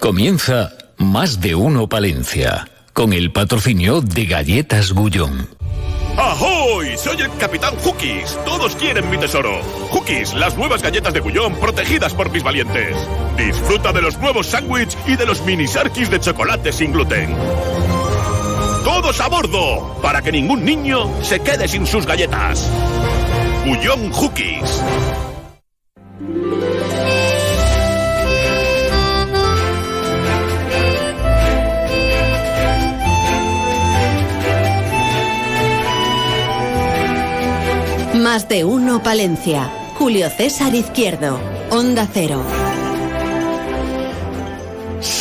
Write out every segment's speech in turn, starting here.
Comienza Más de Uno Palencia, con el patrocinio de Galletas Gullón. ¡Ahoy! Soy el Capitán Hookies. Todos quieren mi tesoro. Hookies, las nuevas galletas de Gullón protegidas por mis valientes. Disfruta de los nuevos sándwiches y de los mini sarkis de chocolate sin gluten. ¡Todos a bordo! Para que ningún niño se quede sin sus galletas. Gullón Hookies. Más de uno Palencia. Julio César Izquierdo. Onda Cero.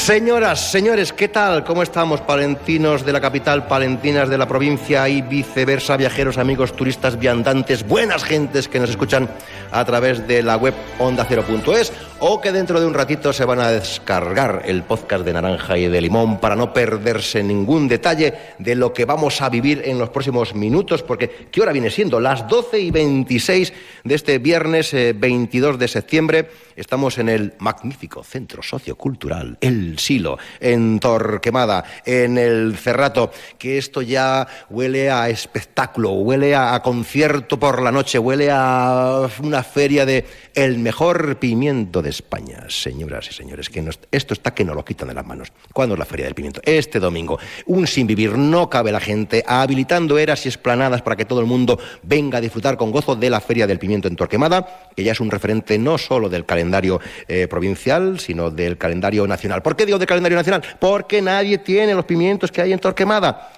Señoras, señores, ¿qué tal? ¿Cómo estamos, palentinos de la capital, palentinas de la provincia y viceversa, viajeros, amigos, turistas, viandantes, buenas gentes que nos escuchan a través de la web ondacero.es o que dentro de un ratito se van a descargar el podcast de Naranja y de Limón para no perderse ningún detalle de lo que vamos a vivir en los próximos minutos, porque ¿qué hora viene siendo? Las 12 y 26 de este viernes 22 eh, de septiembre. Estamos en el magnífico Centro Sociocultural El Silo, en Torquemada, en el Cerrato, que esto ya huele a espectáculo, huele a concierto por la noche, huele a una feria de el mejor pimiento de España, señoras y señores, que esto está que no lo quitan de las manos. ¿Cuándo es la Feria del Pimiento? Este domingo. Un sin vivir, no cabe la gente, habilitando eras y esplanadas para que todo el mundo venga a disfrutar con gozo de la Feria del Pimiento en Torquemada, que ya es un referente no solo del calendario eh, provincial, sino del calendario nacional. ¿Por qué del calendario nacional? Porque nadie tiene los pimientos que hay en Torquemada.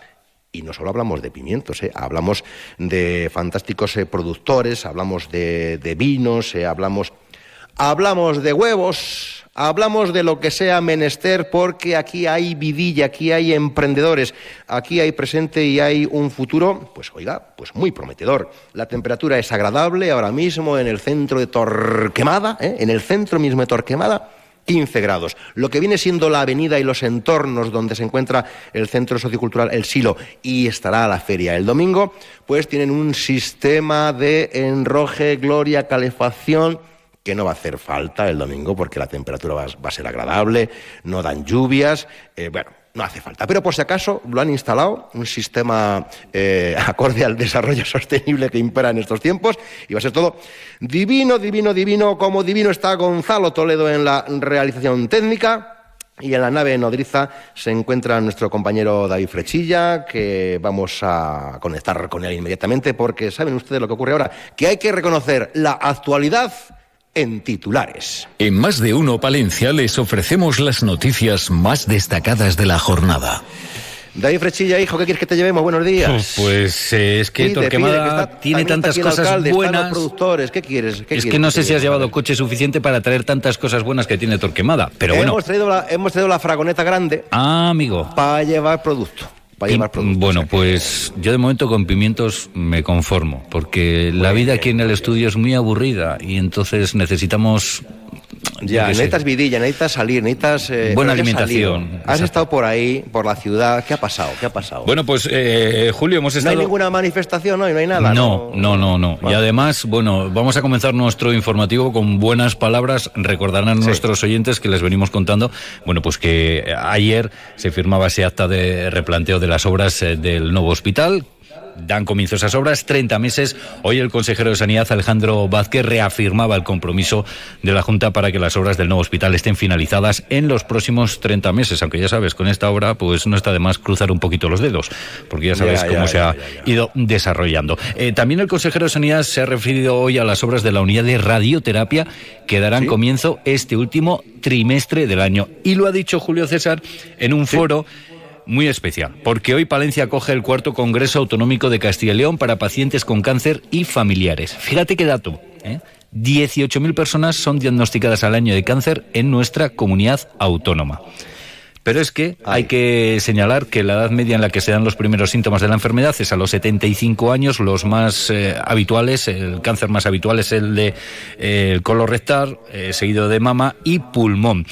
Y no solo hablamos de pimientos, ¿eh? hablamos de fantásticos eh, productores, hablamos de, de vinos, hablamos hablamos de huevos, hablamos de lo que sea menester, porque aquí hay vidilla, aquí hay emprendedores, aquí hay presente y hay un futuro, pues oiga, pues muy prometedor. La temperatura es agradable ahora mismo en el centro de Torquemada, ¿eh? en el centro mismo de Torquemada. 15 grados. Lo que viene siendo la avenida y los entornos donde se encuentra el Centro Sociocultural El Silo y estará la feria el domingo, pues tienen un sistema de enroje, gloria, calefacción que no va a hacer falta el domingo porque la temperatura va, a ser agradable, no dan lluvias, eh, bueno, no hace falta. Pero por si acaso lo han instalado, un sistema eh, acorde al desarrollo sostenible que impera en estos tiempos, y va a ser todo divino, divino, divino, como divino está Gonzalo Toledo en la realización técnica. Y en la nave nodriza se encuentra nuestro compañero David Frechilla, que vamos a conectar con él inmediatamente, porque saben ustedes lo que ocurre ahora, que hay que reconocer la actualidad en titulares. En más de uno Palencia les ofrecemos las noticias más destacadas de la jornada. David Frechilla, hijo, ¿qué quieres que te llevemos? Buenos días. Pues eh, es que Torquemada tiene tantas cosas buenas. productores, ¿qué quieres? es que no sé si has llevado coche suficiente para traer tantas cosas buenas que tiene Torquemada, pero bueno. Hemos traído la, hemos traído la fragoneta grande. Ah, amigo. Para llevar producto. Bueno, pues yo de momento con pimientos me conformo, porque la vida aquí en el estudio es muy aburrida y entonces necesitamos ya, necesitas vidilla, necesitas salir, necesitas... Eh, Buena alimentación. Has estado por ahí, por la ciudad. ¿Qué ha pasado? ¿Qué ha pasado? Bueno, pues eh, Julio, hemos estado... ¿No hay ninguna manifestación hoy? ¿No hay nada? No, no, no, no. Y además, bueno, vamos a comenzar nuestro informativo con buenas palabras. Recordarán nuestros oyentes que les venimos contando, bueno, pues que ayer se firmaba ese acta de replanteo de las obras eh, del nuevo hospital dan comienzo esas obras, 30 meses. Hoy el consejero de Sanidad, Alejandro Vázquez, reafirmaba el compromiso de la Junta para que las obras del nuevo hospital estén finalizadas en los próximos 30 meses, aunque ya sabes, con esta obra pues no está de más cruzar un poquito los dedos, porque ya sabes cómo se ha ido desarrollando. Eh, también el consejero de Sanidad se ha referido hoy a las obras de la unidad de radioterapia que darán comienzo este último trimestre del año. Y lo ha dicho Julio César en un foro muy especial, porque hoy Palencia acoge el cuarto Congreso Autonómico de Castilla y León para pacientes con cáncer y familiares. Fíjate qué dato. ¿eh? 18.000 personas son diagnosticadas al año de cáncer en nuestra comunidad autónoma. Pero es que hay que señalar que la edad media en la que se dan los primeros síntomas de la enfermedad es a los 75 años, los más eh, habituales, el cáncer más habitual es el de eh, colorectal, eh, seguido de mama y pulmón.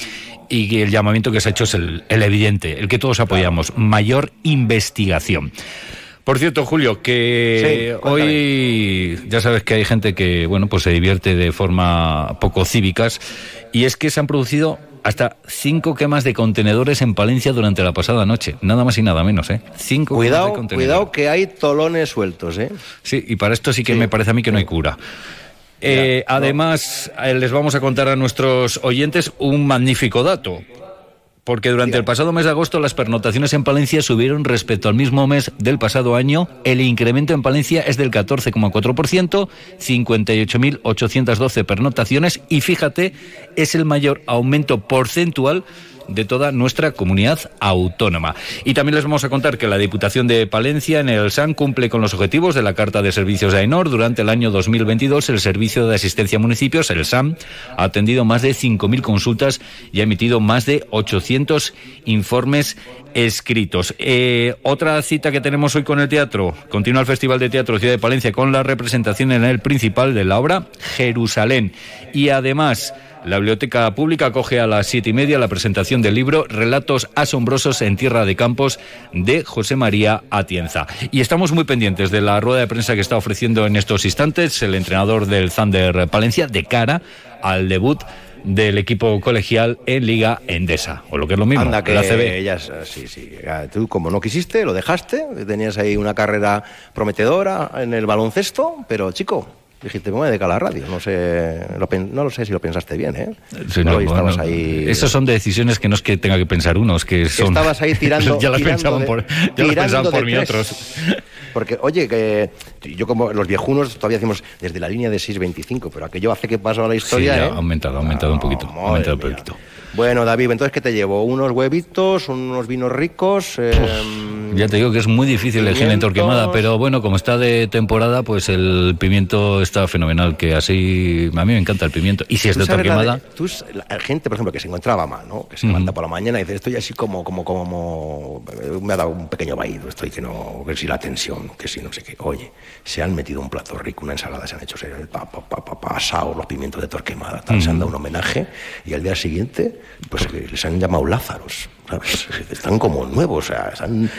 Y el llamamiento que se ha hecho es el, evidente, el que todos apoyamos, mayor investigación. Por cierto, Julio, que hoy ya sabes que hay gente que bueno pues se divierte de forma poco cívicas y es que se han producido hasta cinco quemas de contenedores en Palencia durante la pasada noche. Nada más y nada menos, ¿eh? Cinco cuidado, quemas de contenedores. Cuidado que hay tolones sueltos, ¿eh? Sí, y para esto sí que me parece a mí que no hay cura. Eh, además, eh, les vamos a contar a nuestros oyentes un magnífico dato. Porque durante el pasado mes de agosto las pernotaciones en Palencia subieron respecto al mismo mes del pasado año. El incremento en Palencia es del 14,4%, 58.812 pernotaciones y fíjate, es el mayor aumento porcentual de toda nuestra comunidad autónoma. Y también les vamos a contar que la Diputación de Palencia en el SAN cumple con los objetivos de la Carta de Servicios de AENOR. Durante el año 2022, el Servicio de Asistencia a Municipios, el SAM, ha atendido más de 5.000 consultas y ha emitido más de 800 informes escritos. Eh, otra cita que tenemos hoy con el teatro. Continúa el Festival de Teatro Ciudad de Palencia con la representación en el principal de la obra Jerusalén. Y además... La Biblioteca Pública acoge a las siete y media la presentación del libro Relatos asombrosos en Tierra de Campos de José María Atienza. Y estamos muy pendientes de la rueda de prensa que está ofreciendo en estos instantes el entrenador del Thunder Palencia de cara al debut del equipo colegial en Liga Endesa, o lo que es lo mismo, Anda, que la CB. ellas, sí, sí. Tú, como no quisiste, lo dejaste. Tenías ahí una carrera prometedora en el baloncesto, pero chico, Dijiste, me voy a dedicar a la radio. No sé, lo no lo sé si lo pensaste bien, ¿eh? Sí, No, no, y estabas bueno, ahí. Esas son decisiones que no es que tenga que pensar uno, es que son... Estabas ahí tirando. ya las pensaban por, ya las pensaban por mí tres. otros. Porque, oye, que yo como los viejunos todavía decimos desde la línea de 6.25, pero aquello hace que pasó a la historia, Sí, ya ¿eh? ha aumentado, ha aumentado un poquito, ha madre aumentado un mía. Bueno, David, entonces, ¿qué te llevo? Unos huevitos, unos vinos ricos. eh, Ya te digo que es muy difícil elegir en Pimientos. Torquemada, pero bueno, como está de temporada, pues el pimiento está fenomenal, que así a mí me encanta el pimiento. Y si es de Torquemada, de- tú la gente, por ejemplo, que se encontraba mal, ¿no? Que se levanta por la mañana y dice, estoy así como, como, como, me ha dado un pequeño vaído, estoy que no, que si la tensión, que si no sé qué. Oye, se han metido un plato rico, una ensalada, se han hecho el pa, pa, pa, pa, asado, los pimientos de Torquemada, tal, se han dado un homenaje y al día siguiente, pues eh, les han llamado Lázaros. ¿sabes? Están como nuevos, o sea, están-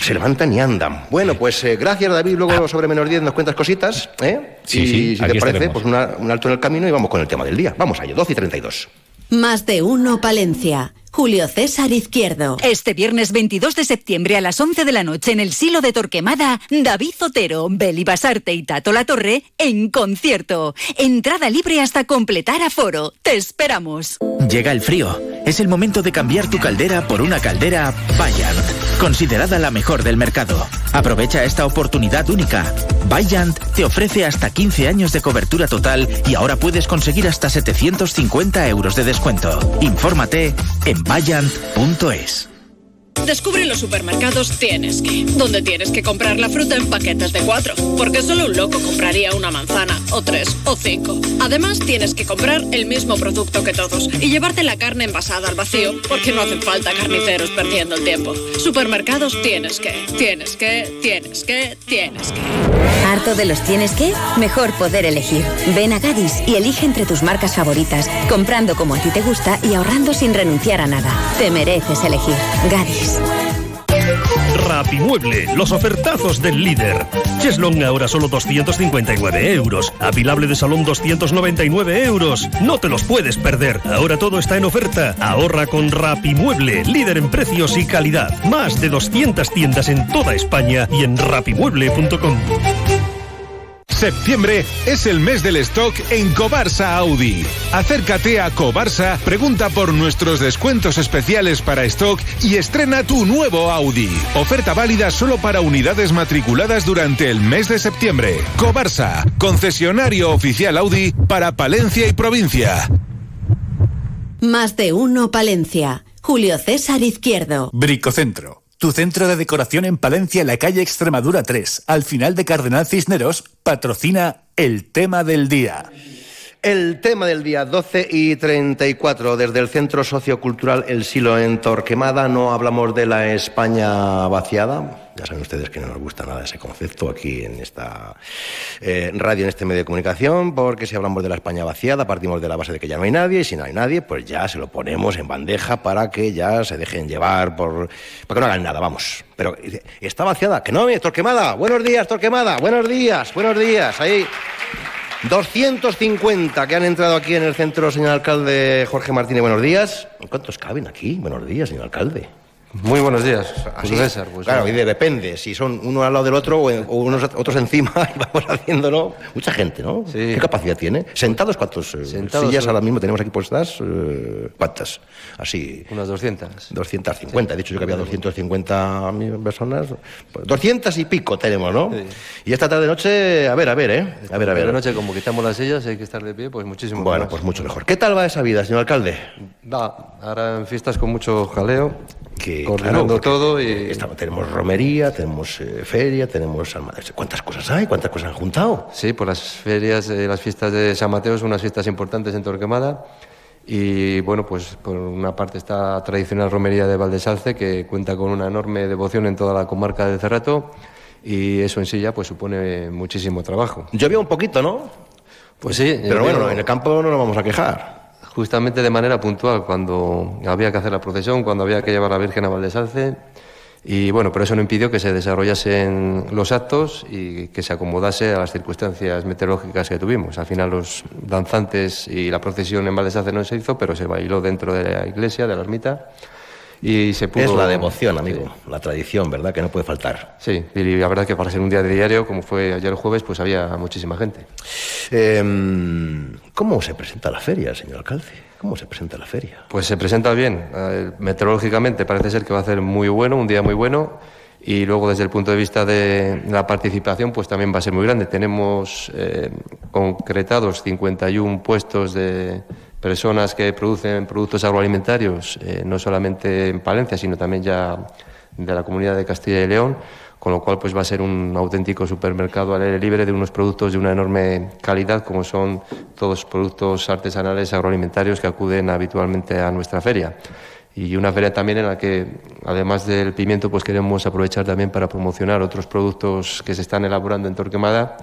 se levantan y andan. Bueno, pues eh, gracias David, luego sobre menos 10 nos cuentas cositas, ¿eh? Sí, y sí, si te parece, estaremos. pues una- un alto en el camino y vamos con el tema del día. Vamos allá, 12 y 32. Más de uno Palencia. Julio César Izquierdo. Este viernes 22 de septiembre a las 11 de la noche en el Silo de Torquemada, David Zotero, Beli Basarte y Tato La Torre en concierto. Entrada libre hasta completar aforo. Te esperamos. Llega el frío. Es el momento de cambiar tu caldera por una caldera Bayant, considerada la mejor del mercado. Aprovecha esta oportunidad única. Bayant te ofrece hasta 15 años de cobertura total y ahora puedes conseguir hasta 750 euros de descuento. Infórmate en bayant.es. Descubre los supermercados Tienes que, donde tienes que comprar la fruta en paquetes de cuatro, porque solo un loco compraría una manzana, o tres, o cinco. Además, tienes que comprar el mismo producto que todos y llevarte la carne envasada al vacío, porque no hacen falta carniceros perdiendo el tiempo. Supermercados Tienes que, tienes que, tienes que, tienes que. ¿Harto de los tienes que? Mejor poder elegir. Ven a Gadis y elige entre tus marcas favoritas, comprando como a ti te gusta y ahorrando sin renunciar a nada. Te mereces elegir. Gadis. Rapimueble, los ofertazos del líder. Cheslong ahora solo 259 euros. Apilable de salón 299 euros. No te los puedes perder. Ahora todo está en oferta. Ahorra con Rapimueble, líder en precios y calidad. Más de 200 tiendas en toda España y en rapimueble.com. Septiembre es el mes del stock en Cobarsa Audi. Acércate a Cobarsa, pregunta por nuestros descuentos especiales para stock y estrena tu nuevo Audi. Oferta válida solo para unidades matriculadas durante el mes de septiembre. Cobarsa, concesionario oficial Audi para Palencia y provincia. Más de uno Palencia. Julio César Izquierdo. Bricocentro. Tu centro de decoración en Palencia, en la calle Extremadura 3, al final de Cardenal Cisneros, patrocina el tema del día. El tema del día 12 y 34 desde el Centro Sociocultural El Silo en Torquemada no hablamos de la España vaciada. Ya saben ustedes que no nos gusta nada ese concepto aquí en esta eh, radio, en este medio de comunicación, porque si hablamos de la España vaciada partimos de la base de que ya no hay nadie y si no hay nadie, pues ya se lo ponemos en bandeja para que ya se dejen llevar por para que no hagan nada, vamos. Pero está vaciada, que no, Torquemada. Buenos días, Torquemada. Buenos días, buenos días. Ahí 250 que han entrado aquí en el centro, señor alcalde Jorge Martínez. Buenos días. ¿Cuántos caben aquí? Buenos días, señor alcalde. Muy buenos días, Así, César. Pues, claro, y depende, si son uno al lado del otro o, unos otros encima y vamos haciéndolo. Mucha gente, ¿no? ¿Qué capacidad tiene? ¿Sentados cuántos eh, Sentados sillas ahora mismo tenemos aquí puestas? Eh, ¿Cuántas? Así. Unas 200. 250, he dicho yo que había 250 personas. 200 y pico tenemos, ¿no? Y esta tarde noche, a ver, a ver, ¿eh? A ver, a ver. Esta noche, como quitamos las sillas, hay que estar de pie, pues muchísimo Bueno, pues mucho mejor. ¿Qué tal va esa vida, señor alcalde? Va, ahora en fiestas con mucho jaleo que coordinando todo y tenemos romería, tenemos eh, feria, tenemos San Mateo. ¿Cuántas cosas hay? ¿Cuántas cosas han juntado? Sí, pues las ferias, eh, las fiestas de San Mateo son unas fiestas importantes en Torquemada. Y bueno, pues por una parte está tradicional romería de Valdesalce, que cuenta con una enorme devoción en toda la comarca de Cerrato, y eso en sí ya pues supone muchísimo trabajo. Llovía un poquito, ¿no? Pues sí. Pero bueno, en el campo no nos vamos a quejar justamente de manera puntual, cuando había que hacer la procesión, cuando había que llevar a la Virgen a Valdesalce. Y bueno, pero eso no impidió que se desarrollasen los actos y que se acomodase a las circunstancias meteorológicas que tuvimos. Al final los danzantes y la procesión en Valdesalce no se hizo, pero se bailó dentro de la iglesia, de la ermita. Y se pudo... Es la devoción, amigo, la tradición, ¿verdad? Que no puede faltar. Sí, y la verdad que para ser un día de diario, como fue ayer el jueves, pues había muchísima gente. Em, ¿Cómo se presenta la feria, señor alcalde? ¿Cómo se presenta la feria? Pues se presenta bien. Eh, meteorológicamente parece ser que va a ser muy bueno, un día muy bueno. Y luego desde el punto de vista de la participación, pues también va a ser muy grande. Tenemos eh, concretados 51 puestos de, personas que producen productos agroalimentarios, eh, no solamente en Palencia, sino también ya de la comunidad de Castilla y León, con lo cual pues va a ser un auténtico supermercado al aire libre de unos productos de una enorme calidad, como son todos productos artesanales agroalimentarios que acuden habitualmente a nuestra feria. Y una feria también en la que, además del pimiento, pues queremos aprovechar también para promocionar otros productos que se están elaborando en Torquemada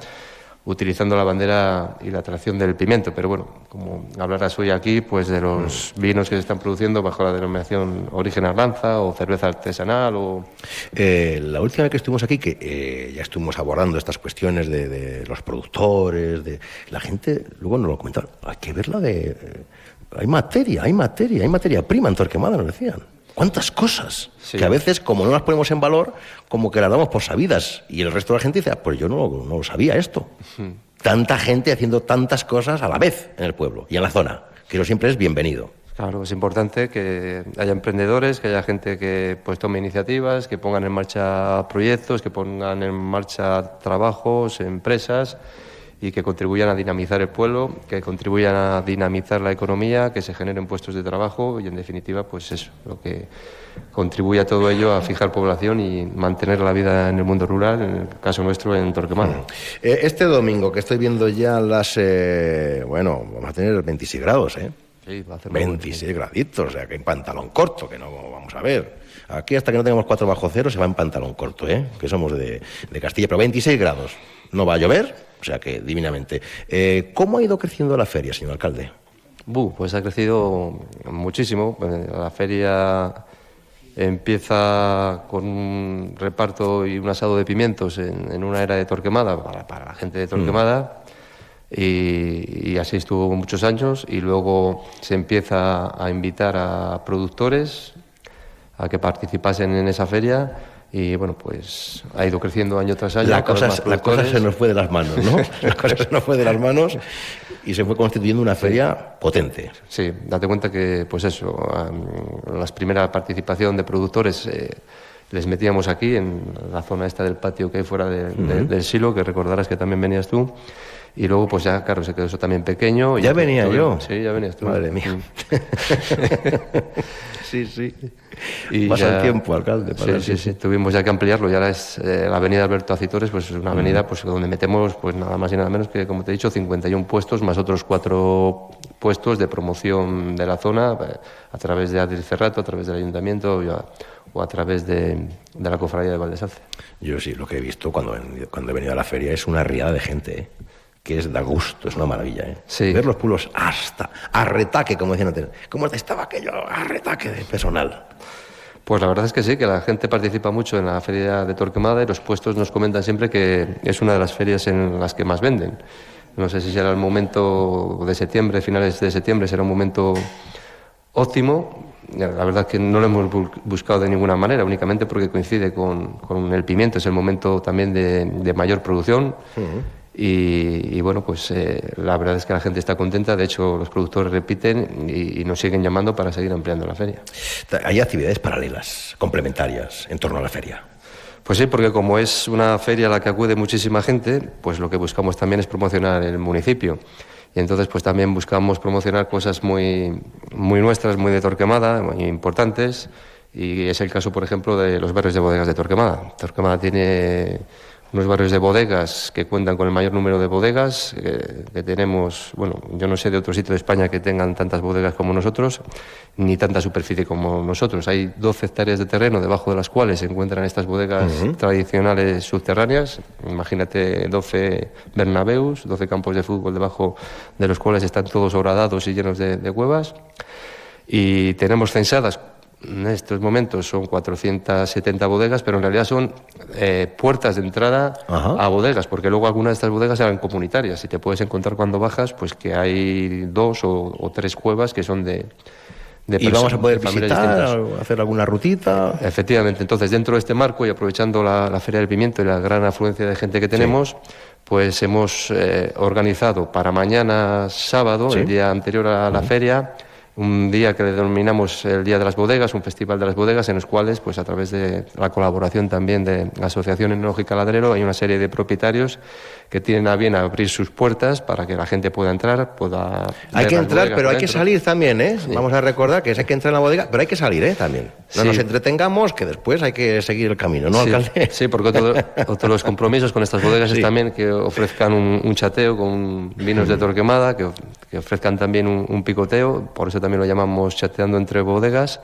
utilizando la bandera y la atracción del pimiento. Pero bueno, como hablarás hoy aquí, pues de los mm. vinos que se están produciendo bajo la denominación Origen Arlanza o cerveza artesanal o... Eh, la última vez que estuvimos aquí, que eh, ya estuvimos abordando estas cuestiones de, los productores, de la gente, luego nos lo comentaron, hay que verla de... Eh, hay materia, hay materia, hay materia prima en Torquemada, nos decían. ¿Cuántas cosas? Que a veces, como no las ponemos en valor, como que las damos por sabidas. Y el resto de la gente dice, ah, pues yo no, no lo sabía esto. Tanta gente haciendo tantas cosas a la vez en el pueblo y en la zona, que eso siempre es bienvenido. Claro, es importante que haya emprendedores, que haya gente que pues tome iniciativas, que pongan en marcha proyectos, que pongan en marcha trabajos, empresas y que contribuyan a dinamizar el pueblo, que contribuyan a dinamizar la economía, que se generen puestos de trabajo y, en definitiva, pues eso, lo que contribuye a todo ello a fijar población y mantener la vida en el mundo rural, en el caso nuestro en Torquemada. Eh, este domingo que estoy viendo ya las, eh, bueno, vamos a tener 26 grados, ¿eh? Sí, va a hacer 26 graditos, o sea, que en pantalón corto, que no vamos a ver. Aquí hasta que no tengamos 4 bajo cero se va en pantalón corto, ¿eh? Que somos de, de Castilla, pero 26 grados. No va a llover, o sea que divinamente. Eh, ¿Cómo ha ido creciendo la feria, señor alcalde? pues ha crecido muchísimo. Eh, la feria empieza con un reparto y un asado de pimientos en, una era de Torquemada, para, la gente de Torquemada. Mm. Y, y, así estuvo muchos años y luego se empieza a invitar a productores a que participasen en esa feria y bueno, pues ha ido creciendo año tras año. La cosa, la cosa se nos fue de las manos, ¿no? la cosa se nos fue de las manos y se fue constituyendo una feria potente. Sí, date cuenta que, pues eso, la primera participación de productores eh, les metíamos aquí, en la zona esta del patio que hay fuera del silo, que recordarás que también venías tú. Y luego, pues ya, claro, se quedó eso también pequeño. Ya venía yo. Sí, ya venías tú. Madre mía. Mm. sí, sí. Y Pasa el tiempo, alcalde. sí, sí, sí, Tuvimos ya que ampliarlo. Y ahora es eh, la avenida Alberto Acitores, pues es una avenida pues, donde metemos pues nada más y nada menos que, como te he dicho, 51 puestos, más otros cuatro puestos de promoción de la zona eh, a través de Adri Cerrato, a través del ayuntamiento o a, través de, la cofradía de Valdesalce. Yo sí, lo que he visto cuando, cuando he venido a la feria es una riada de gente. ¿eh? Que es da gusto, es una maravilla. ¿eh? Ver los pueblos hasta a retaque, como decían antes. ¿Cómo estaba aquello a retaque de personal? Pues la verdad es que sí, que la gente participa mucho en la feria de Torquemada y los puestos nos comentan siempre que es una de las ferias en las que más venden. No sé si será el momento de septiembre, finales de septiembre, será un momento óptimo. La verdad es que no lo hemos buscado de ninguna manera, únicamente porque coincide con, el pimiento, es el momento también de, mayor producción. Y, bueno, pues eh, la verdad es que la gente está contenta, de hecho los productores repiten y, nos siguen llamando para seguir ampliando la feria. Hay actividades paralelas, complementarias, en torno a la feria. Pues sí, porque como es una feria a la que acude muchísima gente, pues lo que buscamos también es promocionar el municipio. Y entonces pues también buscamos promocionar cosas muy, muy nuestras, muy de Torquemada, muy importantes. Y es el caso, por ejemplo, de los barrios de bodegas de Torquemada. Torquemada tiene unos barrios de bodegas que cuentan con el mayor número de bodegas, eh, que tenemos, bueno, yo no sé de otro sitio de España que tengan tantas bodegas como nosotros, ni tanta superficie como nosotros. Hay 12 hectáreas de terreno debajo de las cuales se encuentran estas bodegas tradicionales subterráneas. Imagínate 12 Bernabeus, 12 campos de fútbol debajo de los cuales están todos horadados y llenos de, de cuevas. Y tenemos censadas en estos momentos son 470 bodegas, pero en realidad son eh, puertas de entrada a bodegas, porque luego algunas de estas bodegas eran comunitarias. Y te puedes encontrar cuando bajas pues que hay dos o, tres cuevas que son de, de y vamos a poder visitar, hacer alguna rutita. Efectivamente, entonces dentro de este marco y aprovechando la, Feria del Pimiento y la gran afluencia de gente que tenemos, pues hemos eh, organizado para mañana sábado, el día anterior a la feria, un día que denominamos el Día de las Bodegas, un festival de las bodegas, en los cuales, pues a través de la colaboración también de la Asociación Enológica Ladrero, hay una serie de propietarios que tienen a bien abrir sus puertas para que la gente pueda entrar, pueda... Hay que entrar, pero hay que salir también, ¿eh? Vamos a recordar que hay que entrar en la bodega, pero hay que salir, ¿eh? También. No nos entretengamos, que después hay que seguir el camino, ¿no, sí, alcalde? Sí, porque otro, de los compromisos con estas bodegas es también que ofrezcan un, chateo con vinos de Torquemada, que, que ofrezcan también un, un picoteo, por eso también lo llamamos chateando entre bodegas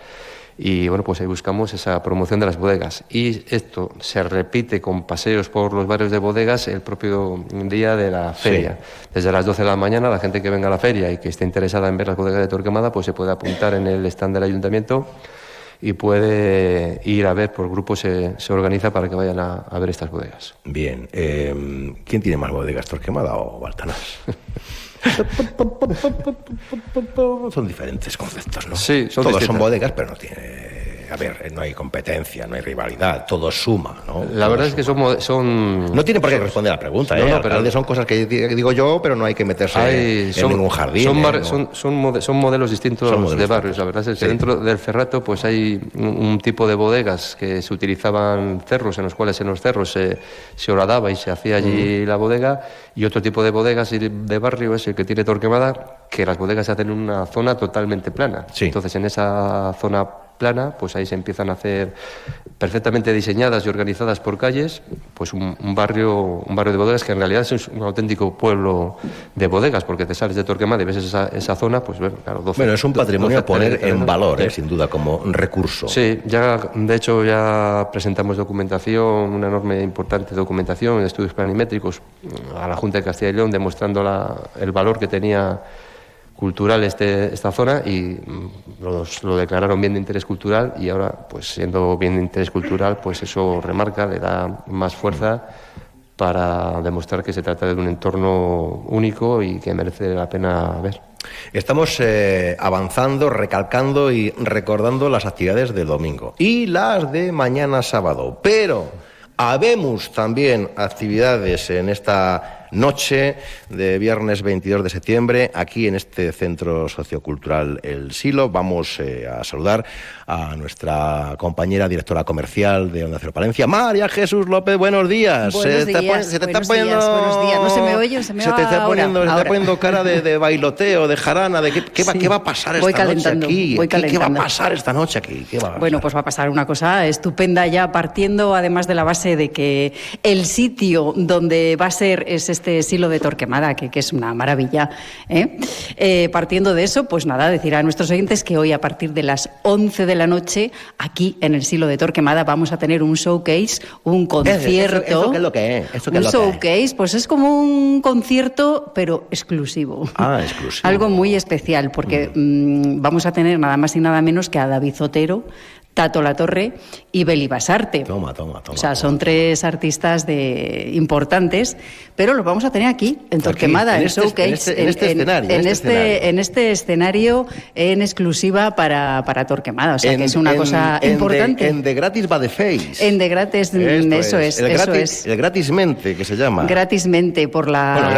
y bueno, pues ahí buscamos esa promoción de las bodegas. Y esto se repite con paseos por los barrios de bodegas el propio día de la feria. Desde las 12 de la mañana, la gente que venga a la feria y que esté interesada en ver las bodegas de Torquemada, pues se puede apuntar en el stand del ayuntamiento y puede ir a ver, por grupo se, se organiza para que vayan a, ver estas bodegas. Bien, eh, ¿quién tiene más bodegas, Torquemada o Baltanás? son diferentes conceptos, ¿no? Sí, son Todos son bodegas, pero no tiene a ver, no hay competencia, no hay rivalidad, todo suma, ¿no? La verdad es que son, son... No tiene por qué responder a la pregunta, ¿eh? No, pero son cosas que digo yo, pero no hay que meterse en ningún jardín. Son, ¿eh? son, son, modelos distintos de barrios, la verdad es que dentro del Ferrato pues hay un, tipo de bodegas que se utilizaban cerros, en los cuales en los cerros se, se horadaba y se hacía allí la bodega, y otro tipo de bodegas de barrio es el que tiene Torquemada, que las bodegas se hacen en una zona totalmente plana. Entonces en esa zona plana, pues ahí se empiezan a hacer perfectamente diseñadas y organizadas por calles, pues un, barrio, un barrio de bodegas que en realidad es un auténtico pueblo de bodegas, porque te sales de Torquemada y ves esa, esa zona, pues bueno, claro, Bueno, es un patrimonio a poner en valor, ¿eh? sin duda, como recurso. Sí, ya, de hecho ya presentamos documentación, una enorme importante documentación, estudios planimétricos a la Junta de Castilla y León, demostrando la, el valor que tenía cultural este, esta zona y mm, lo declararon bien de interés cultural y ahora, pues siendo bien de interés cultural, pues eso remarca, le da más fuerza para demostrar que se trata de un entorno único y que merece la pena ver. Estamos eh, avanzando, recalcando y recordando las actividades del domingo y las de mañana sábado, pero habemos también actividades en esta noche de viernes 22 de septiembre, aquí en este centro sociocultural El Silo. Vamos eh, a saludar a nuestra compañera directora comercial de Onda Cero Palencia, María Jesús López. Buenos días. Buenos días. se te está poniendo. buenos días. No se me oye, se me se te está poniendo, Se está poniendo cara de, bailoteo, de jarana, de qué, va, qué va, a pasar esta noche aquí. ¿Qué, va a pasar esta noche aquí? bueno, pues va a pasar una cosa estupenda ya partiendo además de la base de que el sitio donde va a ser es este silo de Torquemada, que, que es una maravilla. ¿eh? Eh, partiendo de eso, pues nada, decir a nuestros oyentes que hoy a partir de las 11 de la noche, aquí en el silo de Torquemada, vamos a tener un showcase, un concierto. qué es lo que es? un showcase, pues es como un concierto, pero exclusivo. Ah, exclusivo. Algo muy especial, porque mm. Mm, vamos a tener nada más y nada menos que a David Zotero Tato La Torre y Beli Basarte. Toma, toma, toma. O sea, son tres artistas de importantes, pero los vamos a tener aquí, en Torquemada, en este- Showcase, en este- en este escenario, en en este este, escenario. en este escenario en exclusiva para, para Torquemada. O sea, En- que es una cosa importante. De, en de gratis va de face. En de gratis, mm, eso es, El, eso gratis, es. el gratismente, que se llama. Gratismente por la, Bueno,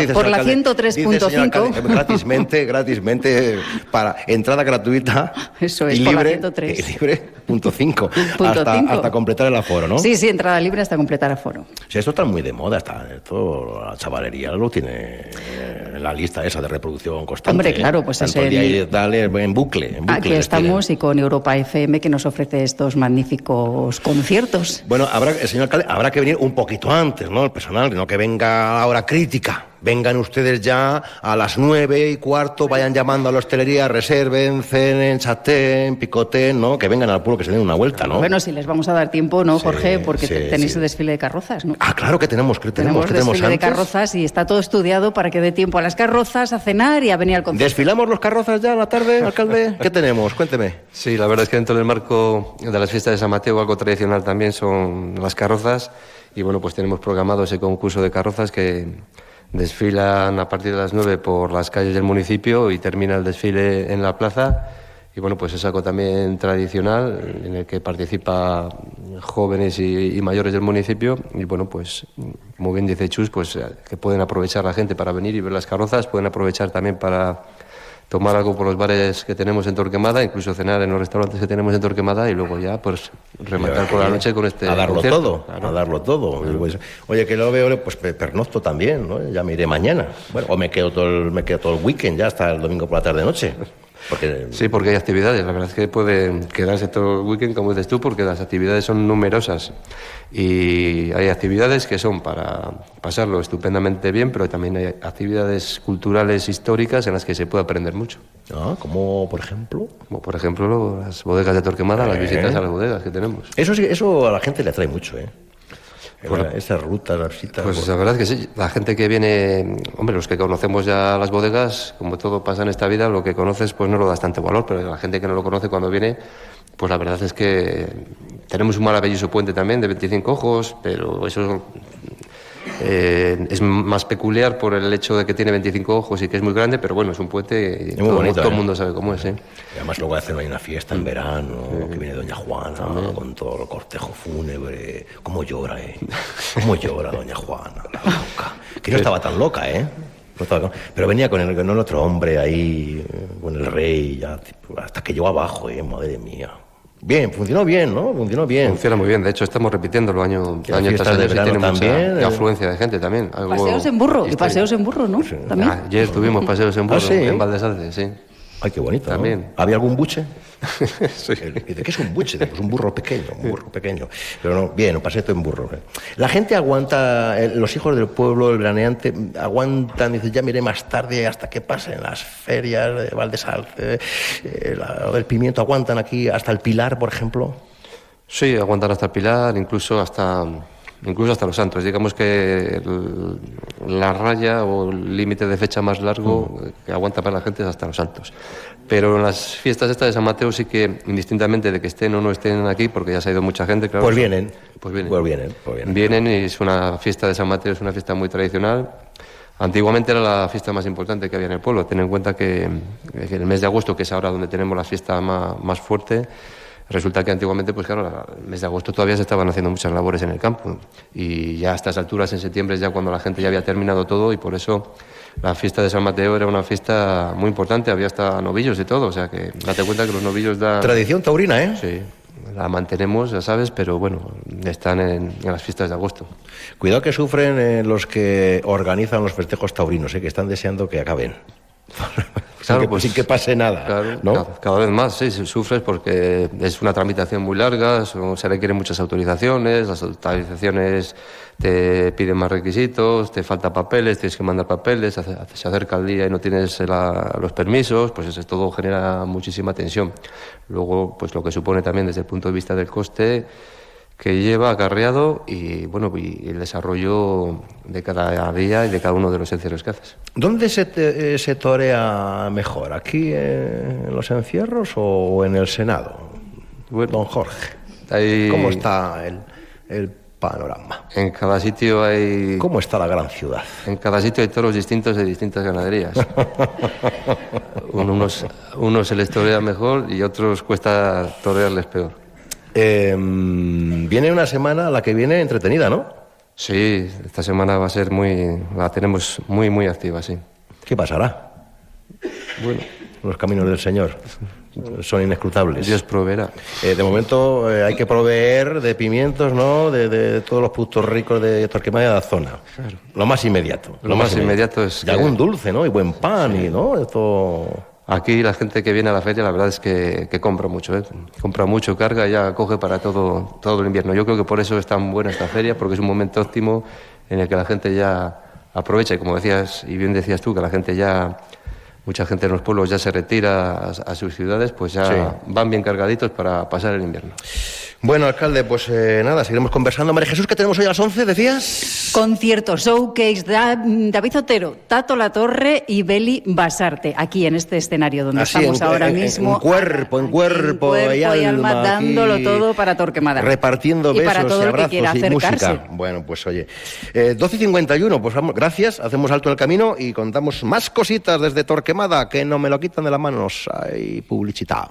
dice por la alcalde. Dice el señor 103.5. alcalde, eh, Gratismente, gratismente, para entrada gratuita. Eso es, y por la libre, 103. y libre, punto 5. Punto hasta, cinco. hasta completar el aforo, ¿no? Sí, sí, entrada libre hasta completar aforo. O sea, esto está muy de moda, está, esto, la chavalería lo tiene eh, en la lista esa de reproducción constante. Hombre, ¿eh? claro, pues Tanto es el y dale en bucle. En bucle Aquí estamos y con Europa FM que nos ofrece estos magníficos conciertos. Bueno, habrá, el señor alcalde, habrá que venir un poquito antes, ¿no? El personal, no que venga a la hora crítica. Vengan ustedes ya a las nueve y cuarto, vayan llamando a la hostelería, reserven, cenen, chaten, picoten, ¿no? Que vengan al pueblo, que se den una vuelta, ¿no? Bueno, si les vamos a dar tiempo, ¿no, Jorge? Porque sí, tenéis sí. el desfile de carrozas, ¿no? Ah, claro que tenemos, que tenemos, tenemos que tenemos desfile de carrozas y está todo estudiado para que dé tiempo a las carrozas, a cenar y a venir al concierto. ¿Desfilamos los carrozas ya a la tarde, alcalde? ¿Qué tenemos? Cuénteme. Sí, la verdad es que dentro del marco de las fiestas de San Mateo algo tradicional también son las carrozas y bueno, pues tenemos programado ese concurso de carrozas que desfilan a partir de las 9 por las calles del municipio y termina el desfile en la plaza. Y bueno, pues es algo también tradicional en el que participa jóvenes y, mayores del municipio. Y bueno, pues como bien dice Chus, pues eh, que pueden aprovechar la gente para venir y ver las carrozas, pueden aprovechar también para tomar algo por los bares que tenemos en Torquemada, incluso cenar en los restaurantes que tenemos en Torquemada y luego ya pues rematar por la noche con este A darlo concierto. todo, a darlo todo. Pues, Oye, que lo veo, pues pe- pernocto también, ¿no? Ya me iré mañana. Bueno, o me quedo todo el, me quedo todo el weekend ya hasta el domingo por la tarde-noche. Porque Sí, porque hay actividades. La verdad es que puede quedarse todo el weekend, como dices tú, porque las actividades son numerosas. Y hay actividades que son para pasarlo estupendamente bien, pero también hay actividades culturales históricas en las que se puede aprender mucho. Ah, como por ejemplo. Como por ejemplo las bodegas de Torquemada, las Eh. visitas a las bodegas que tenemos. Eso sí, eso a la gente le atrae mucho, ¿eh? Pues- La- Esas rutas, las citas. Pues la verdad que sí. La gente que viene, hombre, los que conocemos ya las bodegas, como todo pasa en esta vida, lo que conoces pues no lo das tanto valor, pero la gente que no lo conoce cuando viene, pues la verdad es que tenemos un maravilloso puente también de 25 ojos, pero eso eh, es más peculiar por el hecho de que tiene 25 ojos y que es muy grande, pero bueno, es un puente y muy todo, bonito, todo el ¿eh? mundo sabe cómo es. ¿eh? Y además luego hacen ahí una fiesta en verano, que viene Doña Juana, con todo el cortejo fúnebre. ¿Cómo llora, eh? ¿Cómo llora Doña Juana? la loca? Que no estaba tan loca, ¿eh? Pero venía con el, con el otro hombre ahí, eh, con el rey, ya, hasta que llegó abajo, ¿eh? Madre mía. Bien, funcionó bien, ¿no? Funcionó bien. Funciona muy bien, de hecho estamos repitiéndolo año, Y las año fiestas tras de año y tiene mucha también, eh. afluencia de gente también. algo Paseos en burro, y paseos en burro, ¿no? También. Ah, Ayer tuvimos paseos en burro ¿Ah, sí? en Valdesalce, sí. Ay, qué bonito. ¿no? También. ¿Había algún buche? ¿Y de qué es un buche? Pues un burro pequeño, un burro pequeño. Pero no, bien, un paseo en burro. ¿eh? La gente aguanta, eh, los hijos del pueblo, el veraneante, aguantan, dice, ya miré más tarde hasta que pasen las ferias de Valdesalce, eh, la- el pimiento, aguantan aquí hasta el Pilar, por ejemplo. Sí, aguantar hasta el Pilar, incluso hasta, incluso hasta los Santos. Digamos que el- la raya o el límite de fecha más largo Mm. que aguanta para la gente es hasta los Santos. Pero en las fiestas estas de San Mateo sí que, indistintamente de que estén o no estén aquí, porque ya se ha ido mucha gente, claro. Pues vienen. Pues vienen. Pues vienen, pues vienen. Vienen y es una fiesta de San Mateo, es una fiesta muy tradicional. Antiguamente era la fiesta más importante que había en el pueblo. Ten en cuenta que, que el mes de agosto, que es ahora donde tenemos la fiesta más, más fuerte, resulta que antiguamente, pues claro, la- el mes de agosto todavía se estaban haciendo muchas labores en el campo. Y ya a estas alturas, en septiembre, es ya cuando la gente ya había terminado todo y por eso la fiesta de San Mateo era una fiesta muy importante. Había hasta novillos y todo. O sea que date cuenta que los novillos dan... Tradición taurina, ¿eh? Sí, la mantenemos, ya sabes, pero bueno, están en, en las fiestas de agosto. Cuidado que sufren eh, los que organizan los festejos taurinos, ¿eh? que están deseando que acaben. sin, que, pues, sin que pase nada. Claro, ¿no? cada, cada vez más, sí, sí, sufres porque es una tramitación muy larga, son- se requieren muchas autorizaciones, las autorizaciones te piden más requisitos, te falta papeles, tienes que mandar papeles, hace- se acerca el día y no tienes la- los permisos, pues eso todo genera muchísima tensión. Luego, pues lo que supone también desde el punto de vista del coste que lleva acarreado y bueno y el desarrollo de cada día y de cada uno de los encierros que haces. ¿Dónde se, te- eh, se torea mejor? ¿Aquí eh, en los encierros o en el Senado? Don Jorge. ¿Cómo está el, el panorama? En cada sitio hay... ¿Cómo está la gran ciudad? En cada sitio hay toros distintos de distintas ganaderías. unos, unos se les torea mejor y otros cuesta torearles peor. Em, viene una semana, la que viene, entretenida, ¿no? Sí, esta semana va a ser muy... la tenemos muy, muy activa, sí. ¿Qué pasará? Bueno. Los caminos del Señor son inescrutables. Dios proveerá. Eh, de momento eh, hay que proveer de pimientos, ¿no? De, todos los productos ricos de Torquemada de la zona. Lo más inmediato. Lo, más, inmediato, es. Y algún dulce, ¿no? Y buen pan, y ¿no? Esto. Aquí la gente que viene a la feria, la verdad es que, compra mucho, ¿eh? compra mucho, carga y ya coge para todo, todo el invierno. Yo creo que por eso es tan buena esta feria, porque es un momento óptimo en el que la gente ya aprovecha y como decías, y bien decías tú, que la gente ya mucha gente en los pueblos ya se retira a, sus ciudades, pues ya van bien cargaditos para pasar el invierno. Bueno, alcalde, pues eh, nada, seguiremos conversando. María Jesús, ¿qué tenemos hoy a las 11, decías? Concierto, showcase, David Otero, Tato La Torre y Beli Basarte, aquí en este escenario donde estamos ahora mismo. En cuerpo, en cuerpo, en cuerpo y, alma, dándolo todo para Torquemada. Repartiendo besos y, para todo y abrazos que quiera y música. Bueno, pues oye, eh, 12 y 51, pues vamos, gracias, hacemos alto el camino y contamos más cositas desde Torquemada que no me lo quitan de las manos. Hay publicidad.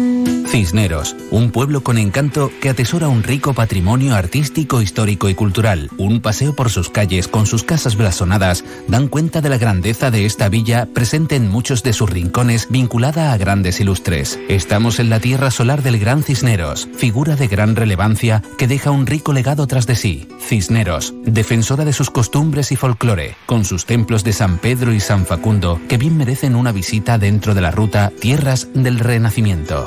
Cisneros, un pueblo con encanto que atesora un rico patrimonio artístico, histórico y cultural. Un paseo por sus calles con sus casas blasonadas dan cuenta de la grandeza de esta villa presente en muchos de sus rincones vinculada a grandes ilustres. Estamos en la tierra solar del Gran Cisneros, figura de gran relevancia que deja un rico legado tras de sí. Cisneros, defensora de sus costumbres y folclore, con sus templos de San Pedro y San Facundo que bien merecen una visita dentro de la ruta Tierras del Renacimiento.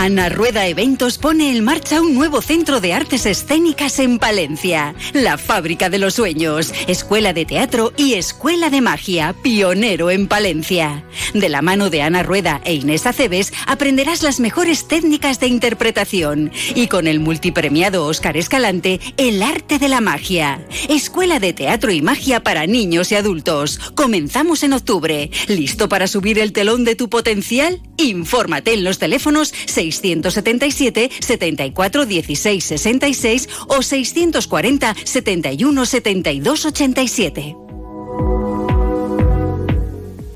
Ana Rueda Eventos pone en marcha un nuevo centro de artes escénicas en Palencia. La Fábrica de los Sueños, Escuela de Teatro y Escuela de Magia, pionero en Palencia. De la mano de Ana Rueda e Inés Aceves aprenderás las mejores técnicas de interpretación y con el multipremiado Óscar Escalante, el arte de la magia. Escuela de Teatro y Magia para niños y adultos. Comenzamos en octubre. ¿Listo para subir el telón de tu potencial? Infórmate en los teléfonos 677 74 16 66 o 640 71 72 87.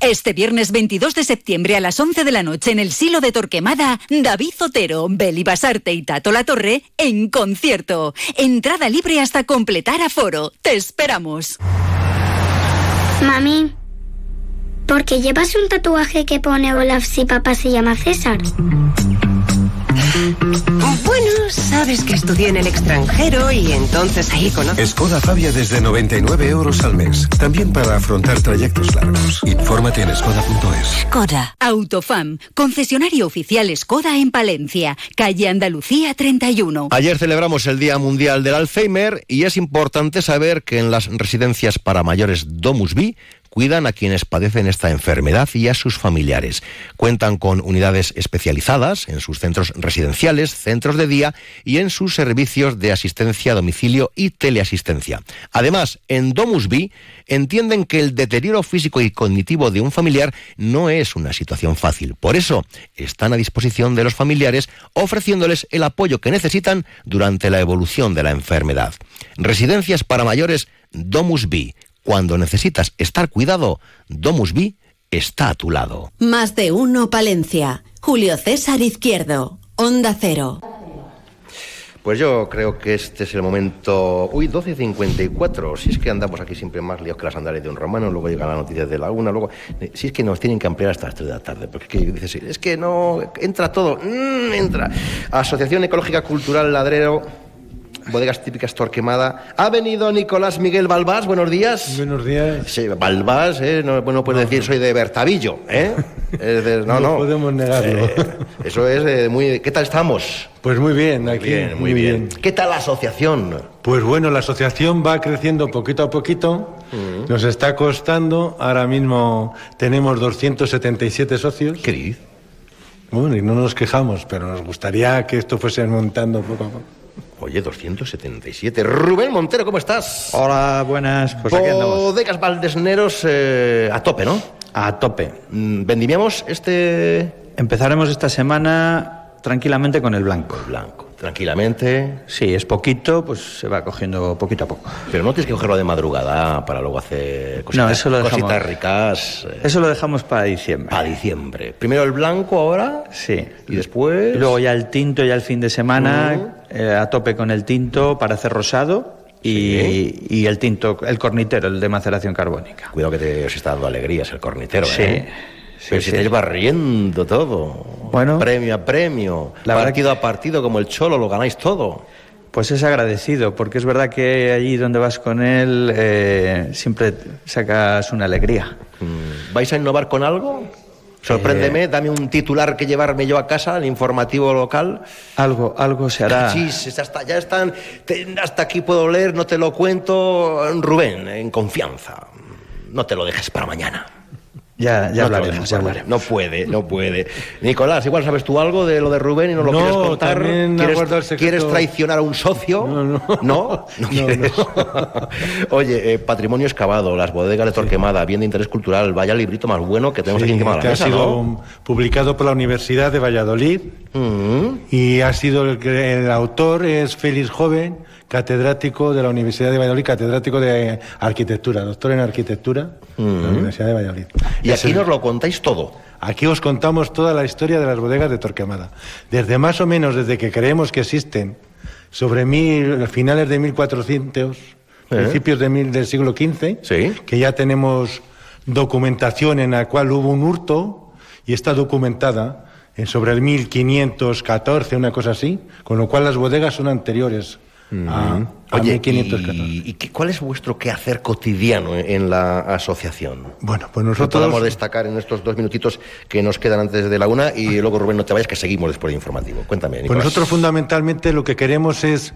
Este viernes 22 de septiembre a las 11 de la noche en el Silo de Torquemada, David Zotero, Beli Basarte y Tato La Torre en concierto. Entrada libre hasta completar aforo. Te esperamos. Mami. ¿Por qué llevas un tatuaje que pone Olaf si papá se llama César? Bueno, sabes que estudié en el extranjero y entonces ahí conoces. Skoda Fabia desde 99 euros al mes. También para afrontar trayectos largos. Infórmate en skoda.es. Skoda. Autofam. Concesionario oficial Skoda en Palencia. Calle Andalucía 31. Ayer celebramos el Día Mundial del Alzheimer y es importante saber que en las residencias para mayores Domus B cuidan a quienes padecen esta enfermedad y a sus familiares. Cuentan con unidades especializadas en sus centros residenciales, centros de día y en sus servicios de asistencia domicilio y teleasistencia. Además, en Domus B entienden que el deterioro físico y cognitivo de un familiar no es una situación fácil. Por eso, están a disposición de los familiares ofreciéndoles el apoyo que necesitan durante la evolución de la enfermedad. Residencias para mayores Domus B cuando necesitas estar cuidado, Domus B está a tu lado. Más de uno Palencia. Julio César Izquierdo. Onda Cero. Pues yo creo que este es el momento. Uy, 12.54. Si es que andamos aquí siempre más líos que las andales de un romano, luego llegan las noticias de la una, luego. Si es que nos tienen que ampliar hasta las 3 de la tarde, porque dices, es que no. Entra todo. Mm, entra. Asociación Ecológica Cultural Ladrero bodegas típicas Torquemada. Ha venido Nicolás Miguel Balbás, buenos días. Buenos días. Sí, Balbás, ¿eh? No, bueno, puede decir soy de Bertavillo, ¿eh? Es de- no, No no. podemos negarlo. Eh, eso es eh, muy... ¿Qué tal estamos? Pues muy bien, aquí. bien, muy bien. ¿Qué tal la asociación? Pues bueno, la asociación va creciendo poquito a poquito. Mm. Nos está costando, ahora mismo tenemos 277 socios. ¿Qué dices? Bueno, y no nos quejamos, pero nos gustaría que esto fuese montando poco a poco. Oye, 277. Rubén Montero, ¿cómo estás? Hola, buenas. Pues aquí andamos. Bodegas Valdesneros eh, a tope, ¿no? A tope. Mm, ¿Vendimiamos este...? Empezaremos esta semana tranquilamente con el blanco. Blanco, tranquilamente. Sí, es poquito, pues se va cogiendo poquito a poco. Pero no tienes que cogerlo de madrugada para luego hacer cositas, No, eso lo dejamos. cositas ricas. eh, Eso lo dejamos para diciembre. Para diciembre. Primero el blanco ahora. Sí. Y después. Y luego ya el tinto, ya el fin de semana, eh, a tope con el tinto para hacer rosado. Y, y el tinto, el cornitero, el de maceración carbónica. Cuidado que te os está dando alegrías el cornitero, Sí. ¿eh? Pero si sí. estáis barriendo todo. Bueno. Premio a premio. La partido a partido, como el cholo, lo ganáis todo. Pues es agradecido, porque es verdad que allí donde vas con él eh, siempre sacas una alegría. Mm, ¿Vais a innovar con algo? Sorpréndeme, Eh, dame un titular que llevarme yo a casa, el informativo local. Algo, algo se hará. Cachis, hasta, ya están, te- hasta aquí puedo leer, no te lo cuento. Rubén, en confianza. No te lo dejes para mañana. Ya, ya No hablaremos, ya hablaremos. No puede, no puede. Nicolás, igual sabes tú algo de lo de Rubén y no lo No, quieres contar. ¿Quieres, el quieres traicionar a un socio? No, no. ¿No? ¿No quieres? Oye, eh, patrimonio excavado, las bodegas de Torquemada, bien de interés cultural, vaya librito más bueno que tenemos Sí, aquí encima de que ha sido publicado por la Universidad de Valladolid y ha sido el, el autor es Félix Joven, catedrático de la Universidad de Valladolid, catedrático de arquitectura, doctor en arquitectura de la Universidad de Valladolid. Y Es aquí el- nos lo contáis todo. Aquí os contamos toda la historia de las bodegas de Torquemada. Desde más o menos desde que creemos que existen, sobre mil, finales de 1400, Eh. principios de mil, del siglo XV, que ya tenemos documentación en la cual hubo un hurto y está documentada en sobre el 1514, una cosa así, con lo cual las bodegas son anteriores a, a Oye, 1514. ¿y, cuál es vuestro quehacer cotidiano en, en la asociación? Bueno, pues nosotros... podamos destacar en estos dos minutitos que nos quedan antes de la una y luego Rubén no te vayas que seguimos después de informativo. Cuéntame, Pues Nicolás. nosotros fundamentalmente lo que queremos es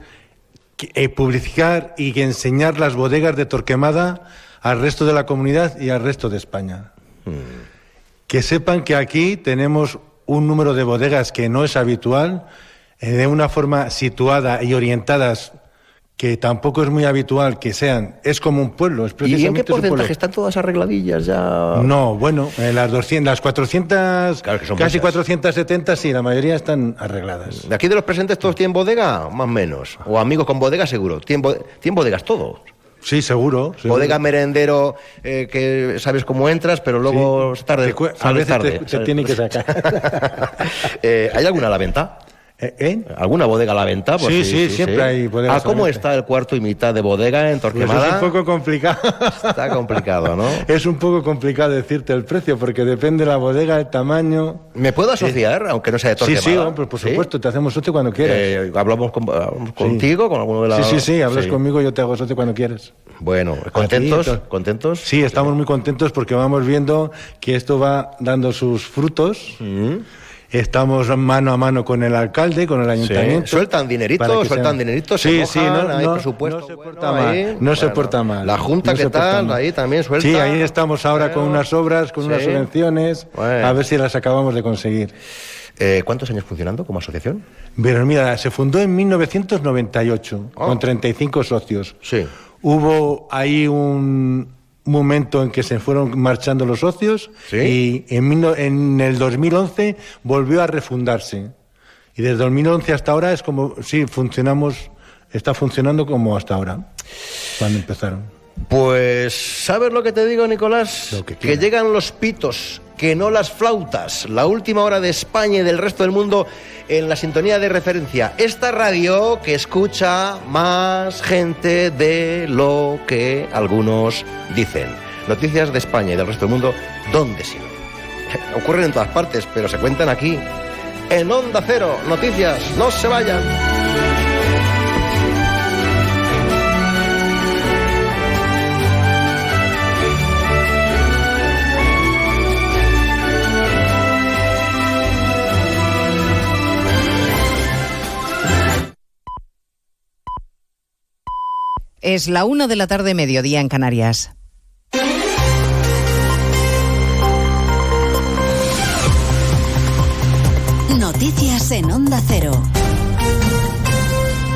eh, publicar y enseñar las bodegas de Torquemada al resto de la comunidad y al resto de España. Que sepan que aquí tenemos un número de bodegas que no es habitual, de una forma situada y orientadas que tampoco es muy habitual que sean. Es como un pueblo, es ¿Y en precisamente qué porcentaje están todas arregladillas ya? No, bueno, eh, las 200, las 400, que son casi muchas. 470, sí, la mayoría están arregladas. ¿De aquí de los presentes todos tienen bodega? Más o menos. O amigos con bodega seguro. ¿Tienen, bo- tienen bodegas todos? Sí, seguro. seguro. Bodega merendero eh, que sabes cómo entras, pero luego es tarde. Te a veces te- tarde. te Sales- tienen que sacar. Eh, ¿Hay alguna a la venta? ¿Eh? ¿Alguna bodega a la venta? Pues Sí, sí, siempre hay bodegas Ah, ¿cómo está el cuarto y mitad de bodega en Pues Torquemada? es un poco complicado. Está complicado, ¿no? Es un poco complicado decirte el precio porque depende de la bodega, el tamaño. ¿Me puedo asociar, aunque no sea de Sí, Torquemada? sí, hombre, por ¿Sí? supuesto, te hacemos socio cuando quieras. Eh, hablamos, con- hablamos contigo, con alguno de la... Sí, sí, sí, hablas Sí. conmigo, yo te hago socio cuando quieras. Bueno, ¿contentos? Ti, ¿Contentos? Sí, estamos muy contentos porque vamos viendo que esto va dando sus frutos. Mm. Estamos mano a mano con el alcalde, con el ayuntamiento. Sueltan dinerito, para que sueltan sean- dinerito, se Sí, mojan, sí, no, hay no, presupuesto no se bueno porta mal, ahí. no se porta mal. La Junta, no ¿qué tal? Ahí también suelta. Sí, ahí estamos ahora con unas obras, con unas subvenciones, Bueno. a ver si las acabamos de conseguir. Eh, ¿Cuántos años funcionando como asociación? Pero mira, se fundó en 1998 Ah. con 35 socios. Sí. Hubo ahí un momento en que se fueron marchando los socios Sí. y en, en el 2011 volvió a refundarse. Y desde 2011 hasta ahora es como, sí, funcionamos, está funcionando como hasta ahora, cuando empezaron. Pues, ¿sabes lo que te digo, Nicolás? que, llegan los pitos, que no las flautas. La última hora de España y del resto del mundo en la sintonía de referencia. Esta radio que escucha más gente de lo que algunos dicen. Noticias de España y del resto del mundo, ¿dónde sirve? Ocurren en todas partes, pero se cuentan aquí. En Onda Cero, noticias, no se vayan. Es la una de la tarde, mediodía en Canarias. Noticias en Onda Cero.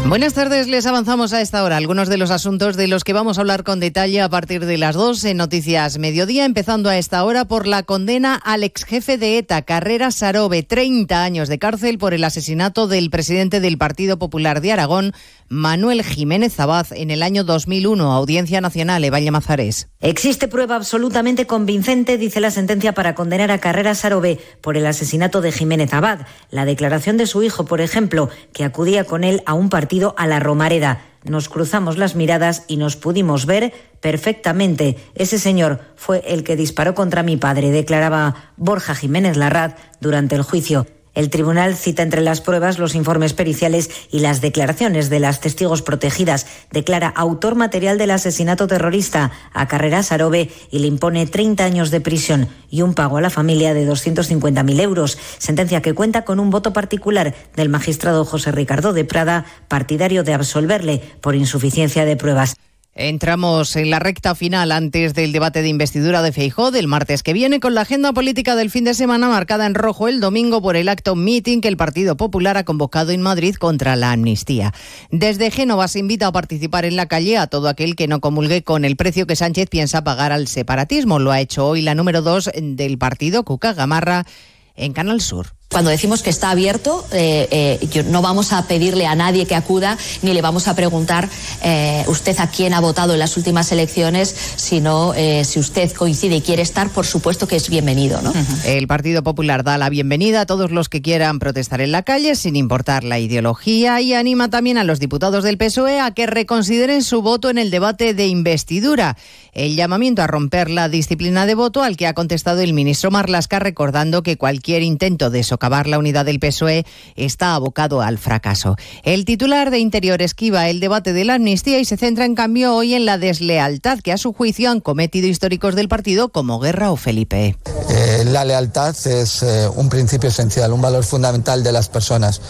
Buenas tardes, les avanzamos a esta hora algunos de los asuntos de los que vamos a hablar con detalle a partir de las dos en Noticias Mediodía, empezando a esta hora por la condena al ex jefe de ETA, Carrera Sarobe, 30 años de cárcel por el asesinato del presidente del Partido Popular de Aragón, Manuel Jiménez Zabaz, en el año 2001, Audiencia Nacional, Evalle Mazares. Existe prueba absolutamente convincente, dice la sentencia, para condenar a Carrera Sarobe por el asesinato de Jiménez Abad. La declaración de su hijo, por ejemplo, que acudía con él a un partido a la Romareda. Nos cruzamos las miradas y nos pudimos ver perfectamente. Ese señor fue el que disparó contra mi padre, declaraba Borja Jiménez Larraz durante el juicio. El tribunal cita entre las pruebas los informes periciales y las declaraciones de las testigos protegidas. Declara autor material del asesinato terrorista a Carrera Sarobe y le impone 30 años de prisión y un pago a la familia de 250.000 euros. Sentencia que cuenta con un voto particular del magistrado José Ricardo de Prada, partidario de absolverle por insuficiencia de pruebas. Entramos en la recta final antes del debate de investidura de Feijó del martes que viene con la agenda política del fin de semana marcada en rojo el domingo por el acto meeting que el Partido Popular ha convocado en Madrid contra la amnistía. Desde Génova se invita a participar en la calle a todo aquel que no comulgue con el precio que Sánchez piensa pagar al separatismo. Lo ha hecho hoy la número dos del partido, Cuca Gamarra, en Canal Sur. Cuando decimos que está abierto, eh, eh, no vamos a pedirle a nadie que acuda ni le vamos a preguntar eh, usted a quién ha votado en las últimas elecciones, sino si usted coincide y quiere estar, por supuesto que es bienvenido. ¿no? El Partido Popular da la bienvenida a todos los que quieran protestar en la calle, sin importar la ideología, y anima también a los diputados del PSOE a que reconsideren su voto en el debate de investidura. El llamamiento a romper la disciplina de voto al que ha contestado el ministro Marlasca, recordando que cualquier intento de socavar la unidad del PSOE está abocado al fracaso. El titular de Interior esquiva el debate de la amnistía y se centra en cambio hoy en la deslealtad que a su juicio han cometido históricos del partido como Guerra o Felipe. Eh, la lealtad es eh, un principio esencial, un valor fundamental de las personas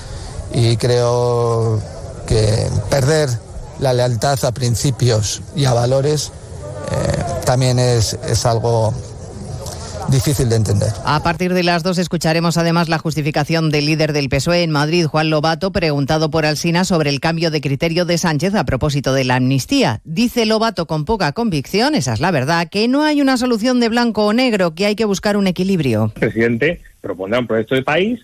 y creo que perder la lealtad a principios y a valores eh, también es, es algo difícil de entender. A partir de las dos escucharemos además la justificación del líder del PSOE en Madrid, Juan Lobato, preguntado por Alsina sobre el cambio de criterio de Sánchez a propósito de la amnistía. Dice Lobato con poca convicción, esa es la verdad, que no hay una solución de blanco o negro, que hay que buscar un equilibrio. El presidente propondrá un proyecto de país,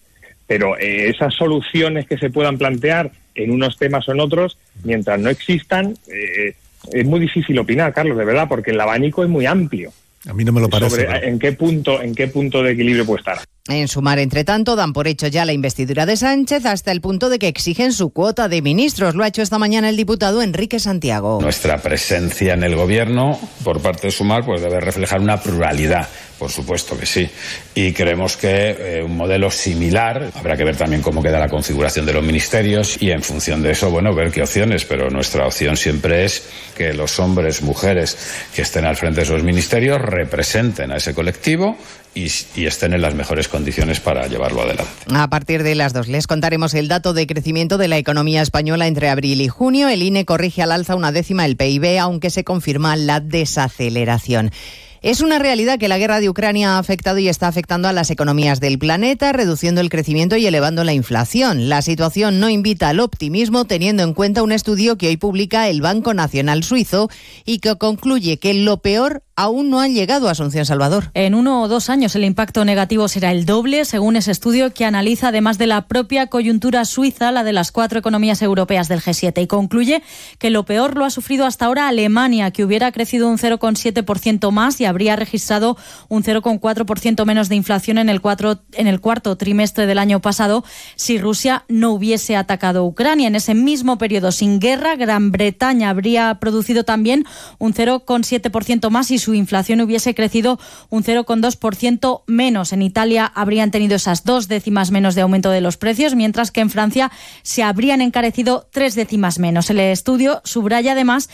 pero eh, esas soluciones que se puedan plantear en unos temas o en otros, mientras no existan, eh, es muy difícil opinar, Carlos, de verdad, porque el abanico es muy amplio. A mí no me lo parece. en qué punto, en qué punto de equilibrio puede estar. En sumar, entre tanto, dan por hecho ya la investidura de Sánchez hasta el punto de que exigen su cuota de ministros. Lo ha hecho esta mañana el diputado Enrique Santiago. Nuestra presencia en el gobierno, por parte de Sumar, pues debe reflejar una pluralidad. Por supuesto que sí. Y creemos que eh, un modelo similar, habrá que ver también cómo queda la configuración de los ministerios y en función de eso, bueno, ver qué opciones. Pero nuestra opción siempre es que los hombres, mujeres que estén al frente de esos ministerios representen a ese colectivo y, y, estén en las mejores condiciones para llevarlo adelante. A partir de las dos les contaremos el dato de crecimiento de la economía española entre abril y junio. El INE corrige al alza una décima el PIB, aunque se confirma la desaceleración. Es una realidad que la guerra de Ucrania ha afectado y está afectando a las economías del planeta, reduciendo el crecimiento y elevando la inflación. La situación no invita al optimismo teniendo en cuenta un estudio que hoy publica el Banco Nacional Suizo y que concluye que lo peor aún no han llegado a Asunción Salvador. En uno o dos años el impacto negativo será el doble, según ese estudio que analiza además de la propia coyuntura suiza, la de las cuatro economías europeas del G7, y concluye que lo peor lo ha sufrido hasta ahora Alemania, que hubiera crecido un 0,7% más y habría registrado un 0,4% menos de inflación en el, cuatro, en el cuarto trimestre del año pasado si Rusia no hubiese atacado Ucrania. En ese mismo periodo sin guerra, Gran Bretaña habría producido también un 0,7% más y su inflación hubiese crecido un 0,2% menos. En Italia habrían tenido esas dos décimas menos de aumento de los precios, mientras que en Francia se habrían encarecido tres décimas menos. El estudio subraya además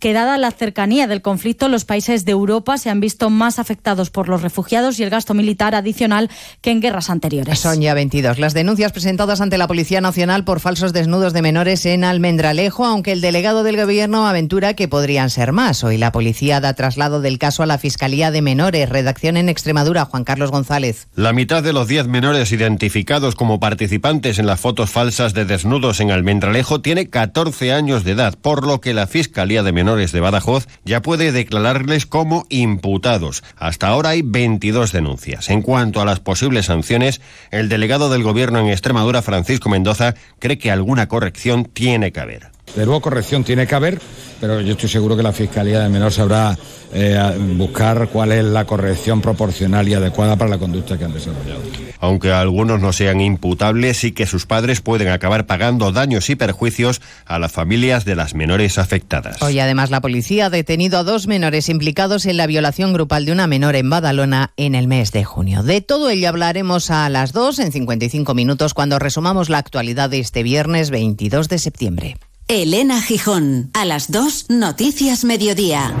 que dada la cercanía del conflicto, los países de Europa se han visto más afectados por los refugiados y el gasto militar adicional que en guerras anteriores. Son ya 22 las denuncias presentadas ante la Policía Nacional por falsos desnudos de menores en Almendralejo, aunque el delegado del Gobierno aventura que podrían ser más. Hoy la policía da traslado del caso a la Fiscalía de Menores. Redacción en Extremadura, Juan Carlos González. La mitad de los 10 menores identificados como participantes en las fotos falsas de desnudos en Almendralejo tiene 14 años de edad, por lo que la Fiscalía de Menores de Badajoz ya puede declararles como imputados. Hasta ahora hay 22 denuncias. En cuanto a las posibles sanciones, el delegado del Gobierno en Extremadura, Francisco Mendoza, cree que alguna corrección tiene que haber. De nuevo, corrección tiene que haber, pero yo estoy seguro que la Fiscalía de Menor sabrá eh, buscar cuál es la corrección proporcional y adecuada para la conducta que han desarrollado. Aunque algunos no sean imputables y que sus padres pueden acabar pagando daños y perjuicios a las familias de las menores afectadas. Hoy además la policía ha detenido a dos menores implicados en la violación grupal de una menor en Badalona en el mes de junio. De todo ello hablaremos a las 2 en 55 minutos cuando resumamos la actualidad de este viernes 22 de septiembre. Elena Gijón, a las 2, Noticias Mediodía.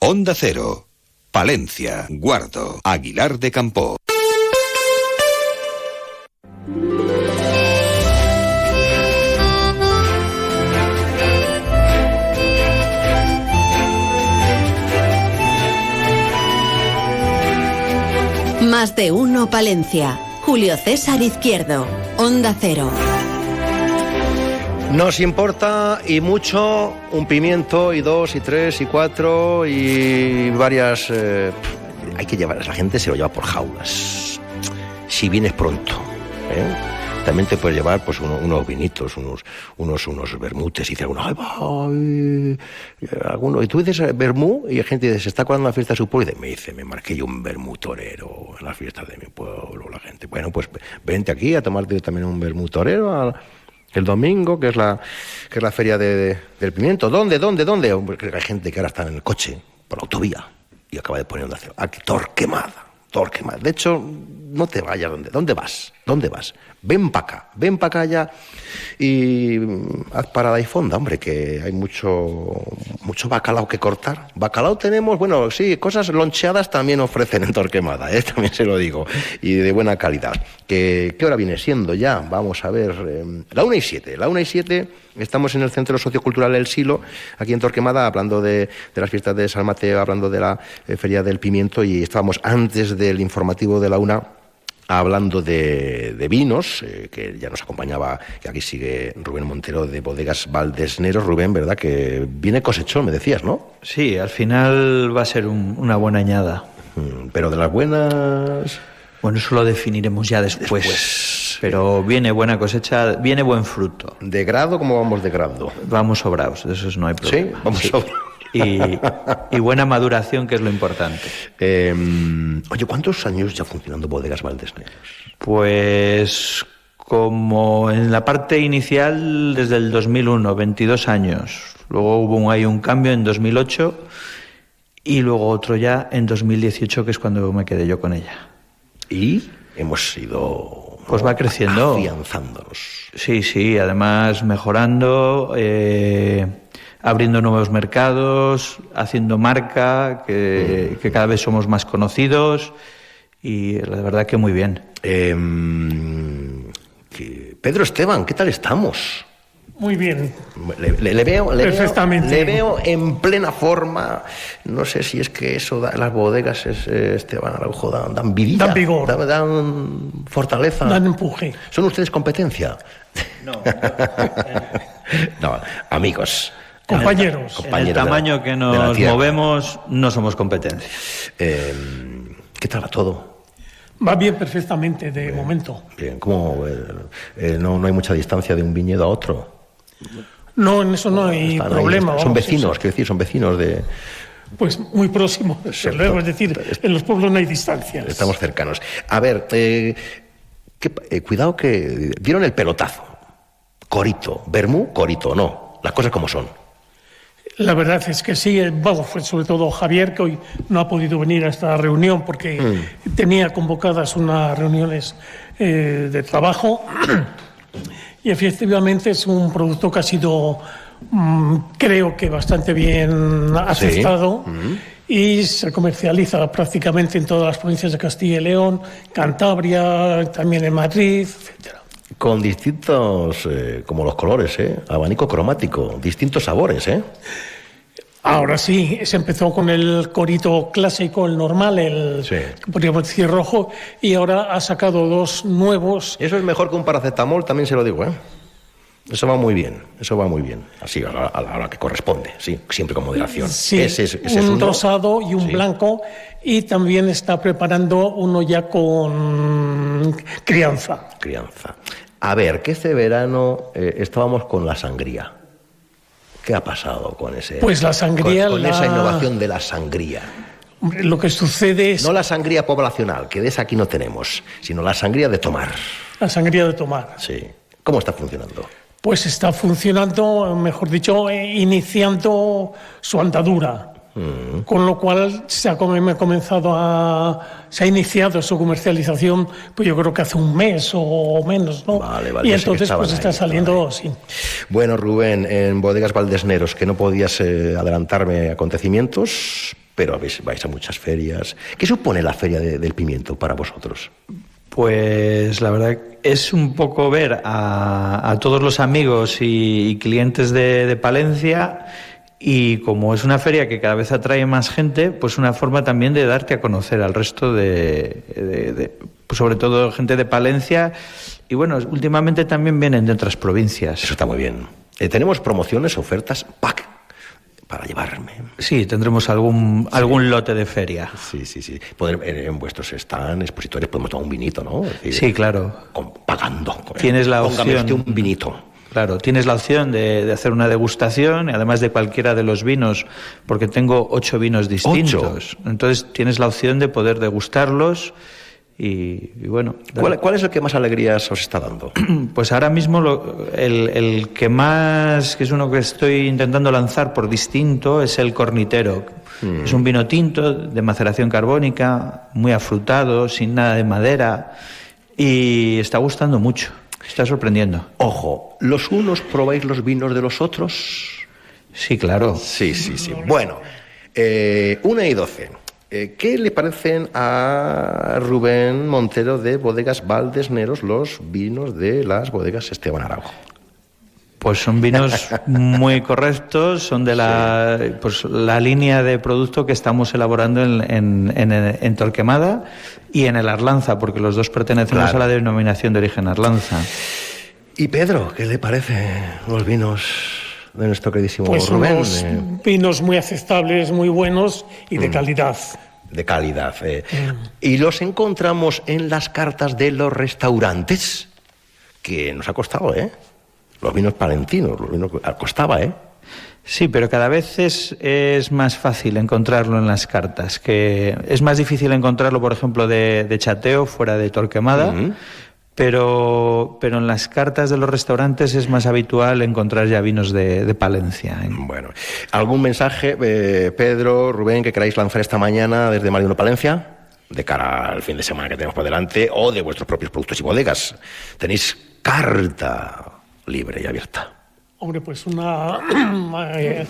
Onda Cero, Palencia, Guardo, Aguilar de Campo. Más de uno Palencia. Julio César Izquierdo, Onda Cero. Nos importa y mucho un pimiento y dos y tres y cuatro y varias... eh, hay que llevar, la gente se lo lleva por jaulas. Si vienes pronto. ¿eh? También te puedes llevar pues uno- unos vinitos, unos unos unos vermutes y dice alguno, ay, ay", alguno y tú dices eh, vermú y la gente dice, se está acordando la fiesta de su pueblo y dice, me dice, me marqué yo un vermú torero en la fiesta de mi pueblo, la gente. Bueno, pues vente aquí a tomarte también un vermú torero al- el domingo, que es la que es la feria de- de- del pimiento. ¿Dónde, dónde, dónde? Hay gente que ahora está en el coche por la autovía y acaba de poner cero. Aquí, Torquemada, Torquemada. De hecho, no te vayas. ¿Dónde, dónde vas? ¿Dónde vas? Ven para acá, ven para acá ya y mm, haz parada y fonda, hombre, que hay mucho, mucho bacalao que cortar. Bacalao tenemos, bueno, sí, cosas loncheadas también ofrecen en Torquemada, ¿eh? también se lo digo, y de buena calidad. ¿Qué, hora viene siendo ya? Vamos a ver, eh, la 1 y 7, la 1 y 7, estamos en el Centro Sociocultural El Silo, aquí en Torquemada, hablando de, de las fiestas de San Mateo, hablando de la eh, Feria del Pimiento, y estábamos antes del informativo de la una hablando de, de vinos, eh, que ya nos acompañaba, que aquí sigue Rubén Montero de Bodegas Valdesneros. Rubén, ¿verdad? Que viene cosechón, me decías, ¿no? Sí, al final va a ser un- una buena añada. Mm, Pero de las buenas... Bueno, eso lo definiremos ya después. Pero viene buena cosecha, viene buen fruto. ¿De grado cómo vamos de grado? Vamos sobrados, de eso no hay problema. Sí, vamos sobrados. Y, y buena maduración, que es lo importante. Eh, oye, ¿cuántos años ya funcionando Bodegas Valdesneros? Pues como en la parte inicial desde el 2001, 22 años. Luego hubo un, hay un cambio en 2008 y luego otro ya en 2018, que es cuando me quedé yo con ella. Y hemos ido Pues va creciendo. afianzándonos. Sí, sí, además mejorando, eh, abriendo nuevos mercados, haciendo marca, que, que cada vez somos más conocidos y la verdad que muy bien. Em, Pedro Esteban, ¿qué tal estamos? Muy bien. Le, le- le veo, le, veo, Perfectamente. le veo en plena forma. No sé si es que eso da, las bodegas, es, eh, Esteban Araujo, dan, dan vidilla. Dan vigor. Dan, dan fortaleza. Dan empuje. ¿Son ustedes competencia? No. no, amigos. Compañeros. En el Compañeros de la- tamaño que nos movemos no somos competencia. Em, ¿Qué tal va todo? Va bien perfectamente de momento. Bien, ¿cómo, eh, eh, no, no hay mucha distancia de un viñedo a otro. No, en eso no hay Están ahí, problema. son vamos, vecinos, eso. quiero decir, son vecinos de. Pues muy próximos. luego, es decir, en los pueblos no hay distancias. Estamos cercanos. A ver, eh, ¿qué- eh, cuidado que dieron el pelotazo. Corito, Bermú, Corito, no. Las cosas como son. La verdad es que sí, eh, vamos, fue sobre todo Javier, que hoy no ha podido venir a esta reunión porque Mm. tenía convocadas unas reuniones eh, de trabajo y efectivamente es un producto que ha sido mm, creo que bastante bien aceptado. Y se comercializa prácticamente en todas las provincias de Castilla y León, Cantabria, también en Madrid, etcétera. Con distintos, eh, como los colores, ¿eh? Abanico cromático, distintos sabores, ¿eh? Ahora sí, se empezó con el corito clásico, el normal, el podríamos decir rojo, y ahora ha sacado dos nuevos. Eso es mejor que un paracetamol, también se lo digo, ¿eh? Eso va muy bien, eso va muy bien, así a la, a la hora que corresponde, sí, siempre con moderación. Sí, Ese es un uno. rosado y un blanco, y también está preparando uno ya con crianza. Crianza. A ver, que este verano eh, estábamos con la sangría. ¿Qué ha pasado con ese? Pues la sangría, Con, con la- esa innovación de la sangría. Hombre, Lo que sucede es No la sangría poblacional, que de esa aquí no tenemos, sino la sangría de tomar. la sangría de tomar. Sí. ¿Cómo está funcionando? Pues está funcionando, mejor dicho, eh, iniciando su andadura. Mm. Con lo cual se ha come- comenzado a. se ha iniciado su comercialización, pues yo creo que hace un mes o menos, ¿no? Vale, vale, y entonces pues está saliendo, sí. Bueno, Rubén, en Bodegas Valdesneros, que no podías eh, adelantarme acontecimientos, pero habéis- vais a muchas ferias. ¿Qué supone la feria de- del pimiento para vosotros? Pues la verdad es un poco ver a, todos los amigos y, clientes de, Palencia y como es una feria que cada vez atrae más gente, pues una forma también de darte a conocer al resto de- pues sobre todo gente de Palencia y bueno, últimamente también vienen de otras provincias. Eso está muy bien. Eh, tenemos promociones, ofertas, pack, para llevarme. Sí, tendremos algún, algún lote de feria. Sí, sí, sí. Poder- en, en vuestros stands, expositores, podemos tomar un vinito, ¿no? Decir, Sí, claro. con- pagando. Tienes la Póngame opción. usted un vinito. Claro, tienes la opción de, de hacer una degustación, además de cualquiera de los vinos, porque tengo ocho vinos distintos. Entonces tienes la opción de poder degustarlos y, y bueno. ¿Cuál, cuál es el que más alegrías os está dando? Pues ahora mismo lo- el, el que más, que es uno que estoy intentando lanzar por distinto, es el cornitero. Mm. Es un vino tinto de maceración carbónica, muy afrutado, sin nada de madera y está gustando mucho. Está sorprendiendo. Ojo, ¿los unos probáis los vinos de los otros? Sí, claro. Sí, sí, sí. Bueno, eh, una y doce. Eh, ¿Qué le parecen a Rubén Montero de Bodegas Valdesneros los vinos de las bodegas Esteban Araujo? Pues son vinos muy correctos, son de la, pues, la línea de producto que estamos elaborando en, en, en- en Torquemada y en el Arlanza, porque los dos pertenecemos Claro. a la denominación de origen Arlanza. ¿Y Pedro, qué le parece los vinos de nuestro queridísimo Pues Rubén? unos Eh, vinos muy aceptables, muy buenos y de Mm. calidad. de calidad. eh. Y los encontramos en las cartas de los restaurantes, que nos ha costado, ¿eh? Los vinos palentinos, los vinos costaba, ¿eh? Sí, pero cada vez es, es más fácil encontrarlo en las cartas, que es más difícil encontrarlo, por ejemplo, de, de chateo fuera de Torquemada, pero, pero en las cartas de los restaurantes es más habitual encontrar ya vinos de, de Palencia. ¿eh? Bueno, ¿algún mensaje, eh, Pedro, Rubén, que queráis lanzar esta mañana desde Mariano Palencia? De cara al fin de semana que tenemos por delante, o de vuestros propios productos y bodegas. Tenéis carta libre y abierta. Hombre, pues una eh,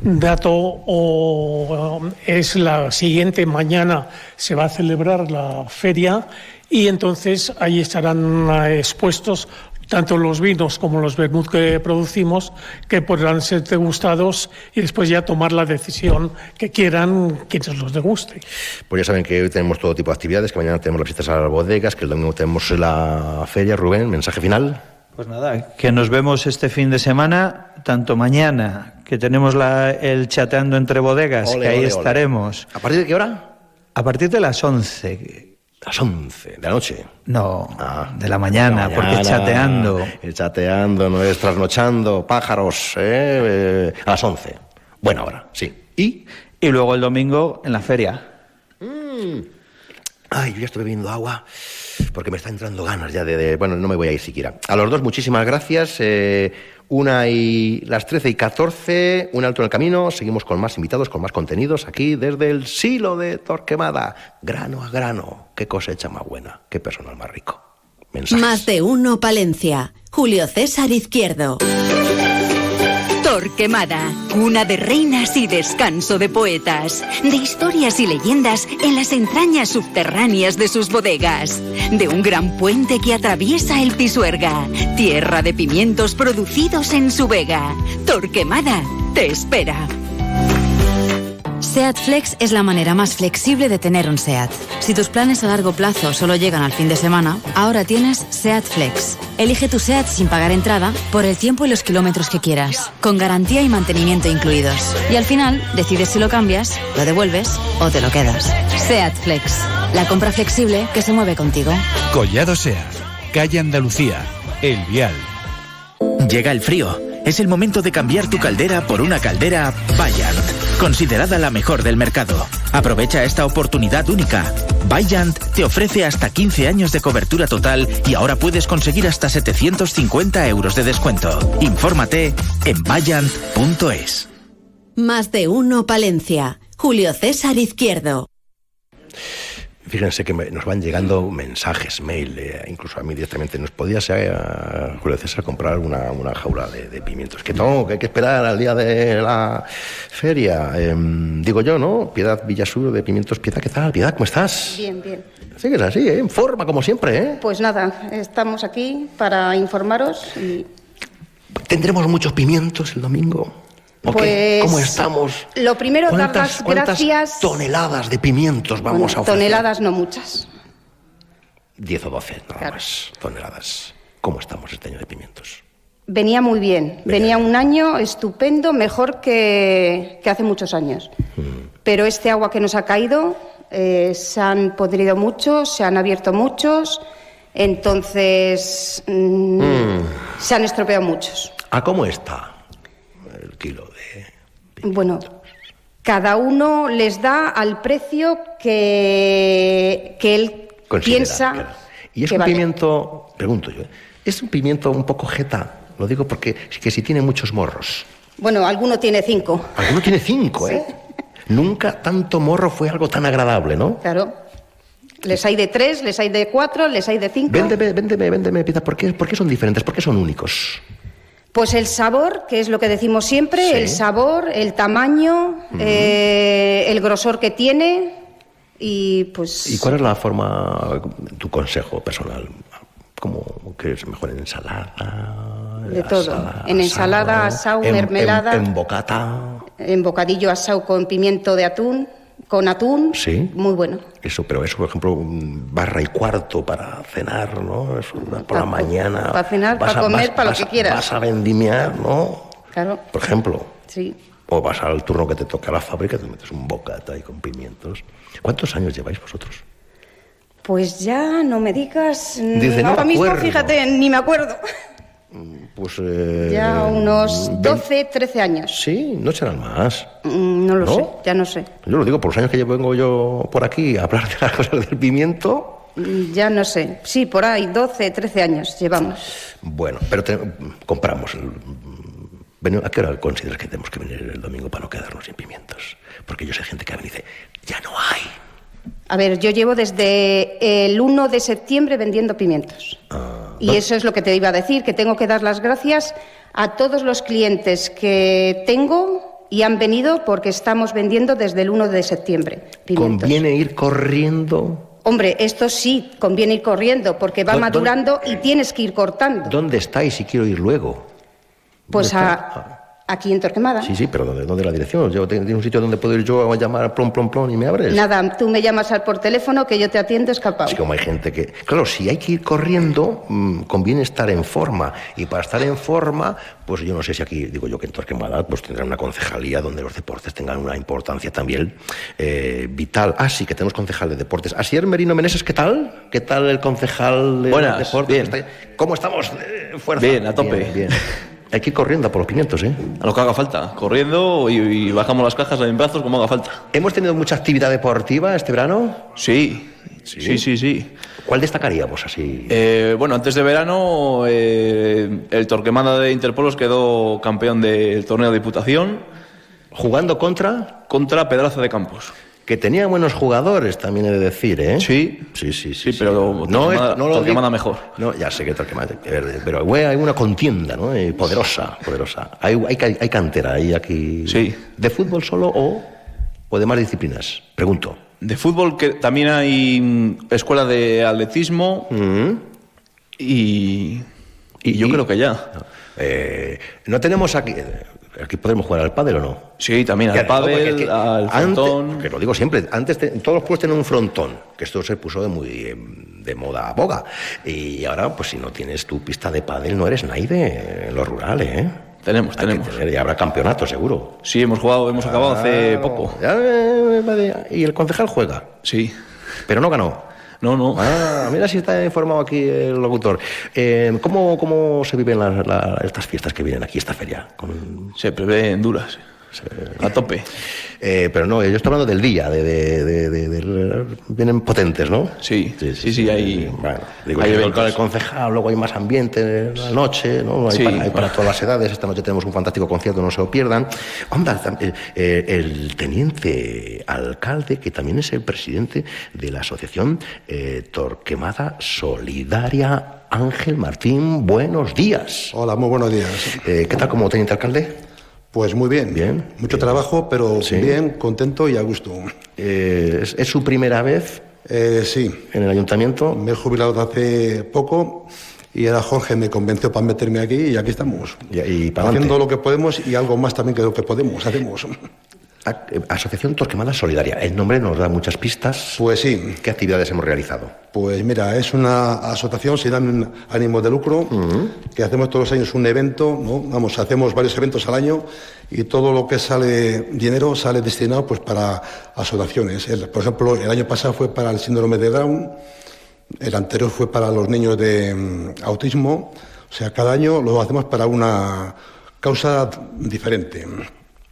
dato o, um, es la siguiente mañana se va a celebrar la feria y entonces ahí estarán eh, expuestos tanto los vinos como los vermut que producimos que podrán ser degustados y después ya tomar la decisión que quieran quienes los deguste. Pues ya saben que hoy tenemos todo tipo de actividades, que mañana tenemos las visitas a las bodegas, que el domingo tenemos la feria. Rubén, mensaje final. Pues nada, que nos vemos este fin de semana, tanto mañana, que tenemos la- el chateando entre bodegas, Ole, que ahí ole, ole. estaremos. ¿A partir de qué hora? A partir de las 11. Las 11 de la noche. No, Ah, de la mañana, porque es chateando. Chateando, no es trasnochando, pájaros, ¿eh? Eh, a las 11. Buena hora, sí. ¿Y? Y luego el domingo en la feria. Ay, yo ya estoy bebiendo agua porque me está entrando ganas ya de, de- Bueno, no me voy a ir siquiera. A los dos, muchísimas gracias. Eh, una y las 13 y 14, un alto en el camino. Seguimos con más invitados, con más contenidos aquí desde el silo de Torquemada. Grano a grano. Qué cosecha más buena, qué personal más rico. Mensajes. Más de uno Palencia. Julio César Izquierdo. Torquemada, cuna de reinas y descanso de poetas, de historias y leyendas en las entrañas subterráneas de sus bodegas, de un gran puente que atraviesa el Pisuerga, tierra de pimientos producidos en su vega. Torquemada te espera. SEAT Flex es la manera más flexible de tener un SEAT. Si tus planes a largo plazo solo llegan al fin de semana, ahora tienes SEAT Flex. Elige tu SEAT sin pagar entrada por el tiempo y los kilómetros que quieras, con garantía y mantenimiento incluidos. Y al final, decides si lo cambias, lo devuelves o te lo quedas. SEAT Flex, la compra flexible que se mueve contigo. Collado SEAT, calle Andalucía, El Vial. Llega el frío. Es el momento de cambiar tu caldera por una caldera Bayant, considerada la mejor del mercado. Aprovecha esta oportunidad única. Bayant te ofrece hasta 15 años de cobertura total y ahora puedes conseguir hasta 750 euros de descuento. Infórmate en bayant.es. Más de uno Palencia. Julio César Izquierdo. Fíjense que me- nos van llegando mensajes, mail, eh, incluso a mí directamente. ¿Nos podías, eh, Julio César, comprar una, una jaula de, de pimientos? Que no, que hay que esperar al día de la feria. Em, digo yo, ¿no? Piedad Villasur de Pimientos Piedad, ¿qué tal? Piedad, ¿cómo estás? Bien, bien. Sigues así, ¿eh? En forma, como siempre, ¿eh? Pues nada, estamos aquí para informaros y ¿Tendremos muchos pimientos el domingo? ¿O qué? Pues, ¿Cómo estamos? lo primero dar ¿Cuántas, las gracias. toneladas de pimientos vamos Bueno, a ofrecer? toneladas no muchas. 10 o 12, nada Claro. más toneladas. ¿Cómo estamos este año de pimientos? Venía muy bien. Venía un año estupendo, mejor que, que hace muchos años. Mm. Pero este agua que nos ha caído, eh, se han podrido muchos, se han abierto muchos, entonces mm, Mm. se han estropeado muchos. ¿A cómo está el kilo? Bueno, cada uno les da al precio que, que él Considera, piensa claro. Y es que un vale. pimiento, pregunto yo, es un pimiento un poco jeta, lo digo porque que si tiene muchos morros. Bueno, alguno tiene cinco. Alguno tiene cinco, ¿eh? Nunca tanto morro fue algo tan agradable, ¿no? Claro. Les hay de tres, les hay de cuatro, les hay de cinco. Véndeme, véndeme, véndeme, Piedad, ¿por qué, por qué son diferentes? ¿Por qué son únicos? Pues el sabor, que es lo que decimos siempre, Sí. el sabor, el tamaño, eh, el grosor que tiene y pues... ¿Y cuál es la forma, tu consejo personal? ¿Cómo que es mejor en ensalada? De todo. En ensalada, asado, mermelada. En, en bocata. En bocadillo asado con pimiento de atún, con atún, Sí. muy bueno. Eso, pero eso, por ejemplo, un barra y cuarto para cenar, ¿no? Eso, una por la Pa- mañana. para cenar, para comer, vas- para lo que quieras. Vas a vendimiar, ¿no? Claro, Por ejemplo. sí. O vas al turno que te toca a la fábrica, te metes un bocata ahí con pimientos. ¿Cuántos años lleváis vosotros? Pues ya no me digas... Dice, ahora mismo, acuerdo. fíjate, ni me acuerdo. Pues. eh, Ya unos ve- 12, 13 años. Sí, no serán más. Mm, No lo ¿No? sé, ya no sé. Yo lo digo por los años que yo vengo yo por aquí a hablar de las cosas del pimiento. Mm, Ya no sé. Sí, por ahí, 12, 13 años llevamos. Bueno, pero te- compramos. ¿A qué hora consideras que tenemos que venir el domingo para no quedarnos sin pimientos? Porque yo sé gente que viene y dice, ya no hay. A ver, yo llevo desde el 1 de septiembre vendiendo pimientos. y eso es lo que te iba a decir, que tengo que dar las gracias a todos los clientes que tengo y han venido porque estamos vendiendo desde el 1 de septiembre pimientos. Conviene ir corriendo. Hombre, esto sí, conviene ir corriendo porque va ¿Dó- madurando y tienes que ir cortando. ¿Dónde estáis si quiero ir luego? Pues ¿Dónde a, aquí en Torquemada. Sí, sí, pero ¿dónde, dónde la dirección? Yo tengo un sitio donde puedo ir yo a llamar plom, plom, plom y me abres. Nada, tú me llamas al por teléfono que yo te atiendo escapado. Así como hay gente que... Claro, si hay que ir corriendo, mm, conviene estar en forma. Y para estar en forma, pues yo no sé si aquí, digo yo que en Torquemada, pues tendrán una concejalía donde los deportes tengan una importancia también eh, vital. Ah, sí, que tenemos concejal de deportes. Asier Merino Meneses, ¿qué tal? ¿Qué tal el concejal de Buenas, deportes? bien. ¿Cómo estamos? Eh, fuerza. Bien, a tope. Bien, bien. Hay que ir corriendo a por los pimientos, ¿eh? A lo que haga falta, corriendo y, y bajamos las cajas en brazos como haga falta. ¿Hemos tenido mucha actividad deportiva este verano? Sí, sí, sí, sí. ¿Cuál destacaríamos así? Eh, bueno, antes de verano, eh, el Torquemada de Interpolos quedó campeón del torneo de Diputación. ¿Jugando contra? Contra Pedraza de Campos. Que tenía buenos jugadores, también he de decir, ¿eh? Sí. Sí, sí, sí. Sí, pero Torquemada- Torquemada mejor. No, ya sé que Torquemada, eh, pero hay una contienda, ¿no? Eh, poderosa, poderosa. Hay, hay, hay cantera ahí, aquí. Sí. ¿De fútbol solo o, o de más disciplinas? Pregunto. De fútbol que también hay mm, escuela de atletismo y, y yo creo que ya. Eh, no tenemos aquí. Aquí podemos jugar al pádel o no. Sí, también al no, pádel, al antes- frontón. que lo digo siempre, antes te- todos los pueblos tenían un frontón, que esto se puso de muy em, de moda boga. Y ahora, pues si no tienes tu pista de pádel, no eres nadie en lo rural, ¿eh? Tenemos, Hay tenemos. tener- y habrá campeonato, seguro. Sí, hemos jugado, hemos acabado hace poco. ya, eh. Y el concejal juega. Sí. Pero no ganó. No, no. Ah, mira si está informado aquí el locutor. Eh, ¿cómo, ¿Cómo se viven las- la- estas fiestas que vienen aquí, esta feria? Con- Se prevé en duras. A tope. Eh, pero no, yo estoy hablando del día, de, de- de- de- del- vienen potentes, ¿no? Sí, sí, sí, hay, Bueno, digo, hay con el concejal, luego hay más ambiente en la noche, ¿no? Hay, Sí. para, hay para todas las edades. Esta noche tenemos un fantástico concierto, no se lo pierdan. Tam- eh, eh, el teniente alcalde, que también es el presidente de la asociación eh, Torquemada Solidaria, Ángel Martín, buenos días. Hola, muy buenos días. Eh, ¿Qué tal como teniente alcalde? Pues muy bien. Bien. Mucho trabajo, pero Sí. bien, contento y a gusto. Eh, ¿es, es su primera vez Eh, sí, en el ayuntamiento? me he jubilado hace poco y ahora Jorge me convenció para meterme aquí y aquí estamos. Y, y para Haciendo adelante. lo que podemos y algo más también que lo que podemos, hacemos. Asociación Torquemada Solidaria. El nombre nos da muchas pistas. Pues sí, ¿Qué actividades hemos realizado? pues mira, es una asociación sin ánimo- de lucro que hacemos todos los años un evento, ¿no? Vamos, hacemos varios eventos al año y todo lo que sale dinero sale destinado pues para asociaciones. El- por ejemplo, el año pasado fue para el síndrome de Down, el anterior fue para los niños de mm, autismo, o sea, cada año lo hacemos para una causa diferente.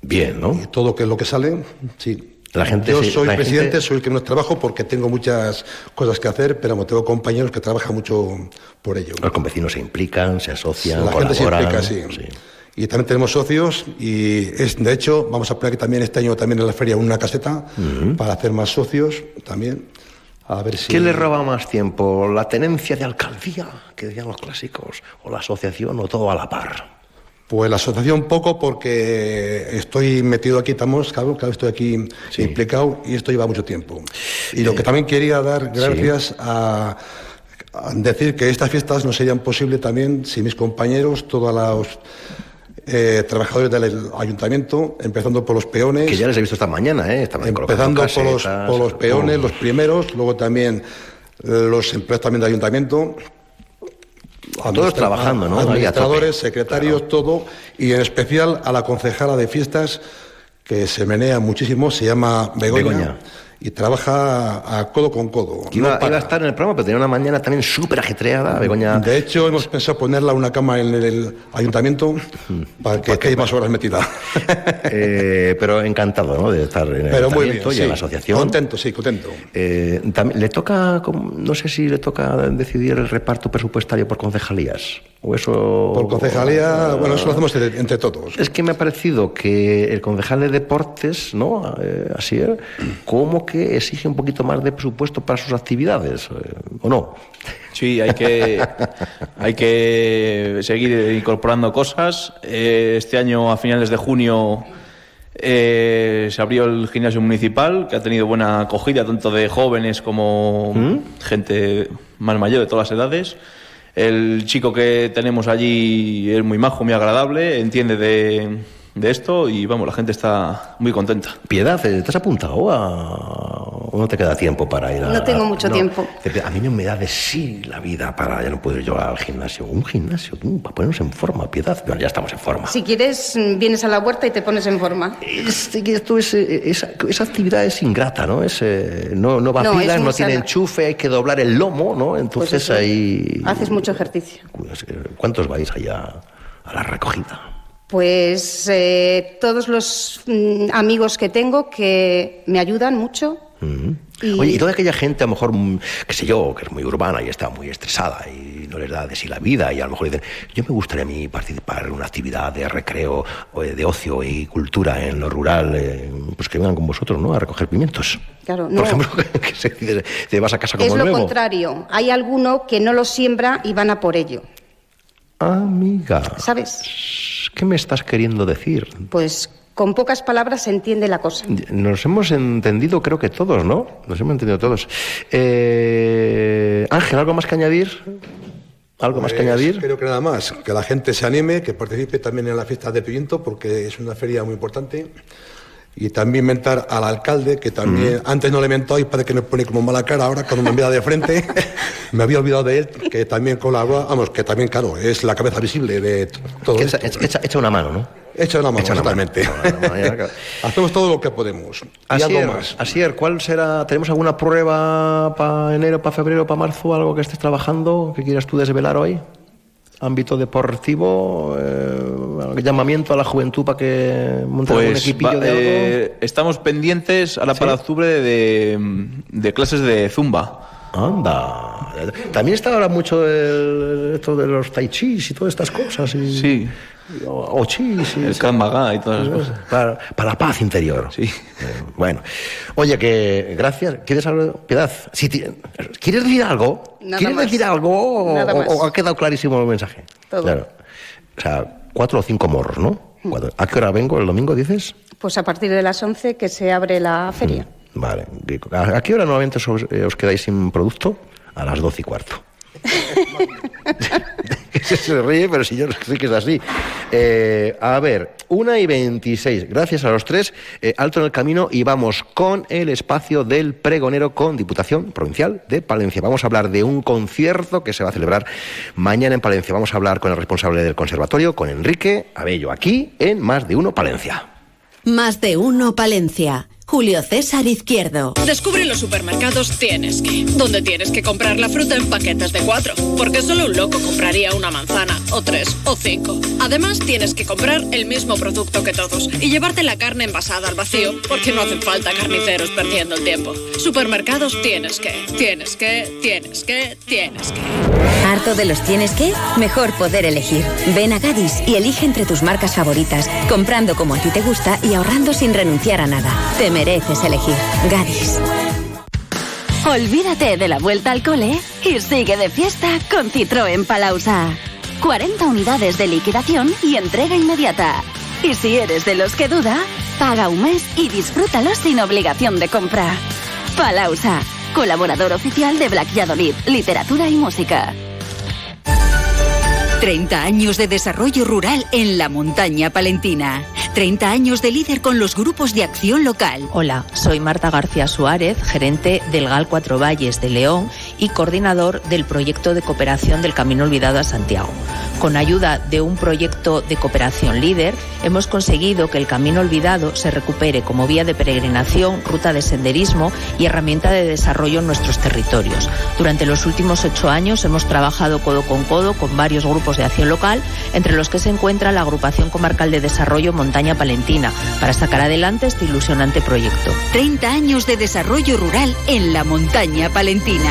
Bien, ¿no? Y todo que es lo que sale, sí. La gente Yo soy la presidente, gente- soy el que no trabajo porque tengo muchas cosas que hacer, pero tengo compañeros que trabajan mucho por ello. Los convecinos se implican, se asocian, La gente se implica, sí. Y también tenemos socios y es, de hecho vamos a poner aquí también este año también en la feria una caseta para hacer más socios también. A ver si... ¿Qué le roba más tiempo? ¿La tenencia de alcaldía, que decían los clásicos? ¿O la asociación o todo a la par? Pues la asociación poco porque estoy metido aquí, estamos, claro, claro, estoy aquí implicado y esto lleva mucho tiempo. Y lo que también quería dar gracias a, a decir que estas fiestas no serían posibles también si mis compañeros, todos los eh, trabajadores del ayuntamiento, empezando por los peones. Que ya les he visto esta mañana, ¿eh? Estaban Empezando colocando por los, por los peones, los primeros, luego también eh, los empleados también del ayuntamiento. Todos trabajando, ¿no? Administradores, secretarios, todo. Y en especial a la concejala de fiestas, que se menea muchísimo, se llama Begoña. Begoña. Y trabaja a codo con codo. Que iba, no iba a estar en el programa, pero tenía una mañana también súper ajetreada, Begoña. De hecho, hemos pensado ponerla una cama en el ayuntamiento para que quede más horas metida. Eh, pero encantado, ¿no? De estar en el Pero muy bien, y sí. en la asociación. Contento, sí, contento. Eh, también, ¿Le toca, no sé si le toca decidir el reparto presupuestario por concejalías? ¿O eso...? Por concejalía, bueno, eso lo hacemos entre, entre todos. Es que me ha parecido que el concejal de deportes, ¿no? Eh, así es, como que exige un poquito más de presupuesto para sus actividades, eh, ¿o no? Sí, hay que, hay que seguir incorporando cosas. Eh, Este año, a finales de junio, eh, se abrió el gimnasio municipal, que ha tenido buena acogida, tanto de jóvenes como gente más mayor de todas las edades. El chico que tenemos allí es muy majo, muy agradable, entiende de, de esto y vamos, la gente está muy contenta. Piedad, ¿te has apuntado a... o no te queda tiempo para ir a...? No tengo mucho tiempo. A mí no me da de sí la vida para... Ya no puedo ir yo al gimnasio. Un gimnasio, tú, para ponernos en forma, Piedad. Bueno, ya estamos en forma. Si quieres, vienes a la huerta y te pones en forma. Este, esto es, eh, esa, esa actividad es ingrata, ¿no? Es, eh, no, no va No, no tiene sana. enchufe, hay que doblar el lomo, ¿no? Entonces Pues eso. ahí... Haces mucho ejercicio. Eh, ¿Cuántos vais allá a la recogida? Pues eh, todos los mm, amigos que tengo que me ayudan mucho. Y- Oye, y toda aquella gente, a lo mejor, mm, qué sé yo, que es muy urbana y está muy estresada y no les da de sí la vida y a lo mejor dicen, yo me gustaría a mí participar en una actividad de recreo, o de ocio y cultura en lo rural, eh, pues que vengan con vosotros, ¿no? A recoger pimientos. Claro, Por no. ejemplo, que se- te vas a casa como Es lo nuevo. contrario. Hay alguno que no lo siembra y van a por ello. Amiga, ¿Sabes? ¿Qué me estás queriendo decir? Pues con pocas palabras se entiende la cosa. Nos hemos entendido, creo que todos, ¿no? Nos hemos entendido todos. Eh, Ángel, ¿algo más que añadir? ¿Algo más que Pues, añadir? Creo que nada más. Que la gente se anime, que participe también en la fiesta de pimiento, porque es una feria muy importante. Y también mentar al alcalde, que también antes no le mentó y parece que me pone como mala cara ahora cuando me mira de frente. me había olvidado de él, que también colabora, vamos, que también, claro, es la cabeza visible de todo esto. echa, una mano, ¿no? Echa una mano, Echa una mano. exactamente. Hacemos todo lo que podemos. Y algo Asier, más. Asier, ¿cuál será? ¿Tenemos alguna prueba para enero, para febrero, para marzo? ¿Algo que estés trabajando que quieras tú desvelar hoy? Ámbito deportivo, eh, llamamiento a la juventud para que monte Pues equipillo va- de algo. eh, estamos pendientes ahora para octubre de, de clases de zumba. Anda. También está ahora mucho el- esto de los tai chis y todas estas cosas. Y, Sí. O, chis. El Krav Maga y todas esas cosas. Para, para la paz interior. Sí. bueno. Oye, que gracias. ¿Quieres algo? Piedad. Si ti- ¿Quieres decir algo? Nada ¿Quieres más. decir algo o, Nada o- más. o ha quedado clarísimo el mensaje? Todo. Claro. O sea, cuatro o cinco morros, ¿no? Cuatro. ¿A qué hora vengo? ¿El domingo dices? Pues a partir de las 11 que se abre la feria. Vale. ¿A a qué hora normalmente os, eh, os quedáis sin producto? A las doce y cuarto. se ríe, pero si yo sé que es así. Eh, a ver, una y 26. Gracias a los tres. eh, alto en el camino y vamos con el espacio del pregonero con Diputación Provincial de Palencia. Vamos a hablar de un concierto que se va a celebrar mañana en Palencia. Vamos a hablar con el responsable del conservatorio, con Enrique Abello, aquí en Más de Uno Palencia. Más de uno Palencia. Julio César Izquierdo. Descubre los supermercados tienes que, donde tienes que comprar la fruta en paquetes de cuatro, porque solo un loco compraría una manzana, o tres, o cinco. Además, tienes que comprar el mismo producto que todos y llevarte la carne envasada al vacío, porque no hacen falta carniceros perdiendo el tiempo. Supermercados tienes que, tienes que, tienes que, tienes que. ¿Harto de los tienes que? Mejor poder elegir. Ven a Gadis y elige entre tus marcas favoritas, comprando como a ti te gusta y ahorrando sin renunciar a nada. Te mereces elegir. Gadis. Olvídate de la vuelta al cole y sigue de fiesta con Citroën Palausa. 40 unidades de liquidación y entrega inmediata. Y si eres de los que duda, paga un mes y disfrútalo sin obligación de compra. Palausa, colaborador oficial de Black Valladolid, literatura y música. 30 años de desarrollo rural en la montaña palentina. 30 años de líder con los grupos de acción local. Hola, soy Marta García Suárez, gerente del GAL Cuatro Valles de León y coordinador del proyecto de cooperación del Camino Olvidado a Santiago. Con ayuda de un proyecto de cooperación líder, hemos conseguido que el Camino Olvidado se recupere como vía de peregrinación, ruta de senderismo y herramienta de desarrollo en nuestros territorios. Durante los últimos ocho años hemos trabajado codo con codo con varios grupos de acción local, entre los que se encuentra la Agrupación Comarcal de Desarrollo Montaña Palentina, para sacar adelante este ilusionante proyecto. 30 años de desarrollo rural en la montaña palentina.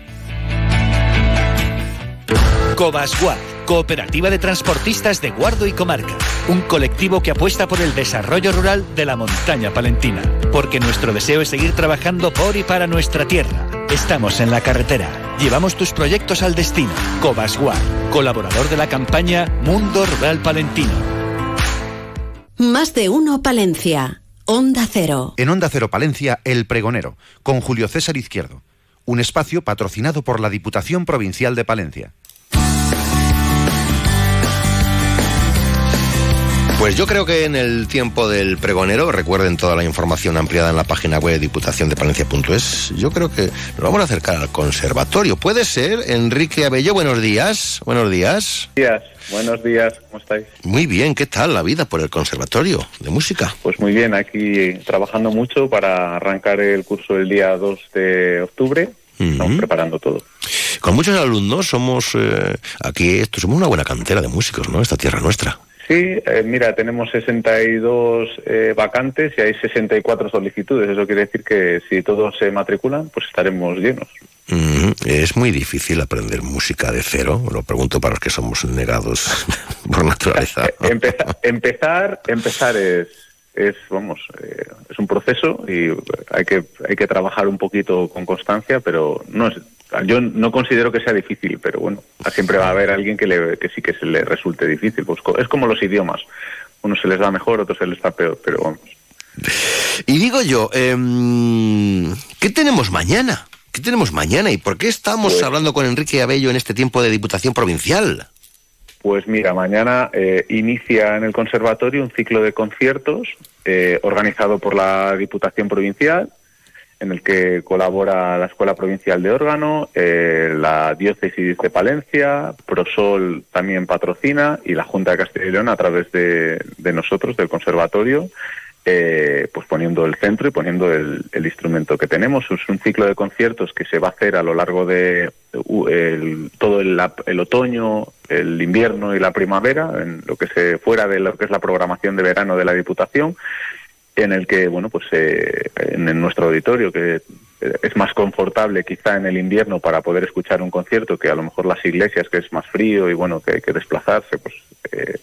Cobasguard, Cooperativa de Transportistas de Guardo y Comarca. Un colectivo que apuesta por el desarrollo rural de la montaña palentina. Porque nuestro deseo es seguir trabajando por y para nuestra tierra. Estamos en la carretera. Llevamos tus proyectos al destino. Cobasguard, colaborador de la campaña Mundo Rural Palentino. Más de uno Palencia. Onda Cero. En Onda Cero Palencia, El Pregonero, con Julio César Izquierdo. Un espacio patrocinado por la Diputación Provincial de Palencia. Pues yo creo que en el tiempo del pregonero, recuerden toda la información ampliada en la página web de Diputación de Palencia.es, yo creo que nos vamos a acercar al conservatorio. ¿Puede ser? Enrique Abello, buenos días. Buenos días. días. Buenos días, ¿cómo estáis? Muy bien, ¿qué tal la vida por el conservatorio de música? Pues muy bien, aquí trabajando mucho para arrancar el curso el día 2 de octubre. Estamos preparando todo. Con muchos alumnos somos eh, aquí, esto somos una buena cantera de músicos, ¿no? Esta tierra nuestra. Sí, eh, mira, tenemos 62 eh, vacantes y hay 64 solicitudes. Eso quiere decir que si todos se matriculan, pues estaremos llenos. Mm, es muy difícil aprender música de cero. Lo pregunto para los que somos negados por naturaleza. Empeza- empezar, empezar es, es vamos, eh, es un proceso y hay que hay que trabajar un poquito con constancia, pero no es. Yo no considero que sea difícil, pero bueno, siempre va a haber alguien que, le, que sí que se le resulte difícil. Pues es como los idiomas. Unos se les da mejor, otros se les da peor, pero vamos. Y digo yo, em, ¿qué tenemos mañana? ¿Qué tenemos mañana y por qué estamos Pues- hablando con Enrique Abello en este tiempo de Diputación Provincial? Pues mira, mañana eh, inicia en el conservatorio un ciclo de conciertos eh, organizado por la Diputación Provincial, en el que colabora la Escuela Provincial de Órgano, eh, la Diócesis de Palencia, Prosol también patrocina y la Junta de Castilla y León a través de, nosotros, del conservatorio, eh, pues poniendo el centro y poniendo el, el instrumento que tenemos. Es un ciclo de conciertos que se va a hacer a lo largo de uh, el- todo el, el otoño, el invierno y la primavera, en lo que se fuera de lo que es la programación de verano de la Diputación, en el que, bueno, pues eh, en, nuestro auditorio, que eh, es más confortable quizá en el invierno para poder escuchar un concierto que a lo mejor las iglesias, que es más frío y bueno, que hay que desplazarse, pues eh,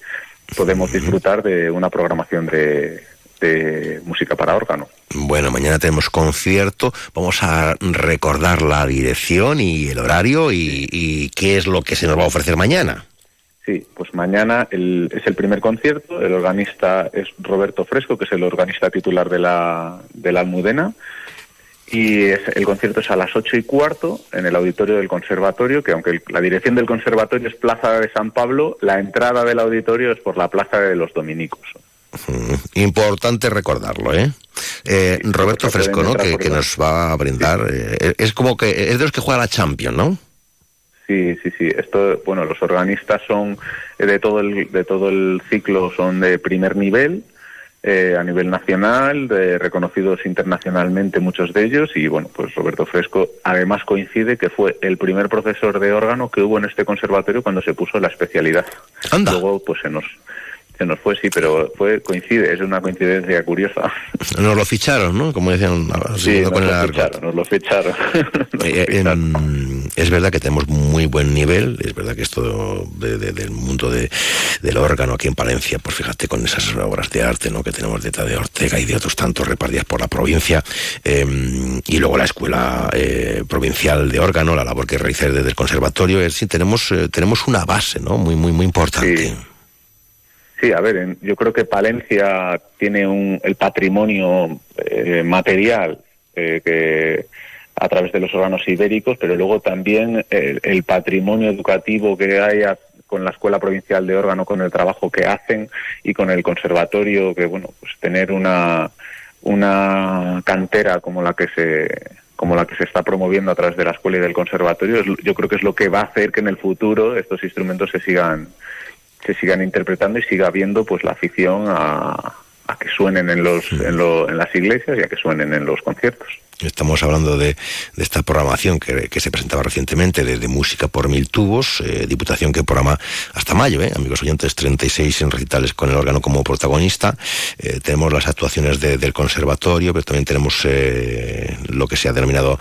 podemos disfrutar de una programación de, música para órgano. Bueno, mañana tenemos concierto. Vamos a recordar la dirección y el horario y qué es lo que se nos va a ofrecer mañana. Sí, pues mañana el- es el primer concierto. El organista es Roberto Fresco, que es el organista titular de la, de la Almudena. Y es- el concierto es a las ocho y cuarto en el auditorio del conservatorio, que aunque el- la dirección del conservatorio es Plaza de San Pablo, la entrada del auditorio es por la Plaza de los Dominicos. Mm, Importante recordarlo, ¿eh? Eh, Roberto pueden Fresco, ¿no? Que, nos va a brindar. eh, es como que es de los que juega la Champions, ¿no? Sí, sí, sí. Esto, bueno, los organistas son eh, de todo el de todo el ciclo son de primer nivel eh, a nivel nacional, de, reconocidos internacionalmente muchos de ellos y bueno, pues Roberto Fresco además coincide que fue el primer profesor de órgano que hubo en este conservatorio cuando se puso la especialidad. Luego pues se nos se nos fue sí, pero fue coincide, es una coincidencia curiosa. Nos lo ficharon, ¿no? Como decían, Sí, nos con lo ficharon, nos lo ficharon. Eh, em, es verdad que tenemos muy buen nivel, es verdad que esto de- de- del mundo de- del órgano aquí en Palencia, pues fíjate con esas obras de arte ¿no? que tenemos de Tadeo Ortega y de otros tantos repartidas por la provincia, em, y luego la escuela eh, provincial de órgano, la labor que realiza desde el conservatorio, es decir, tenemos, eh, tenemos una base ¿no? muy, muy, muy importante. Sí, a ver, en- yo creo que Palencia tiene un, el patrimonio eh, material eh, que a través de los órganos ibéricos, pero luego también el, el patrimonio educativo que hay a- con la Escuela Provincial de Órgano, con el trabajo que hacen y con el conservatorio, que bueno, pues tener una, una cantera como la que se como la que se está promoviendo a través de la escuela y del conservatorio, yo creo que es lo que va a hacer que en el futuro estos instrumentos se sigan se sigan interpretando y siga habiendo pues la afición a, a que suenen en los en, lo- en las iglesias y a que suenen en los conciertos. Estamos hablando de, de esta programación que, que se presentaba recientemente, de, de música por mil tubos, eh, Diputación que programa hasta mayo, ¿eh? amigos oyentes, 36 en recitales con el órgano como protagonista. Eh, tenemos las actuaciones de- del conservatorio, pero también tenemos eh, lo que se ha denominado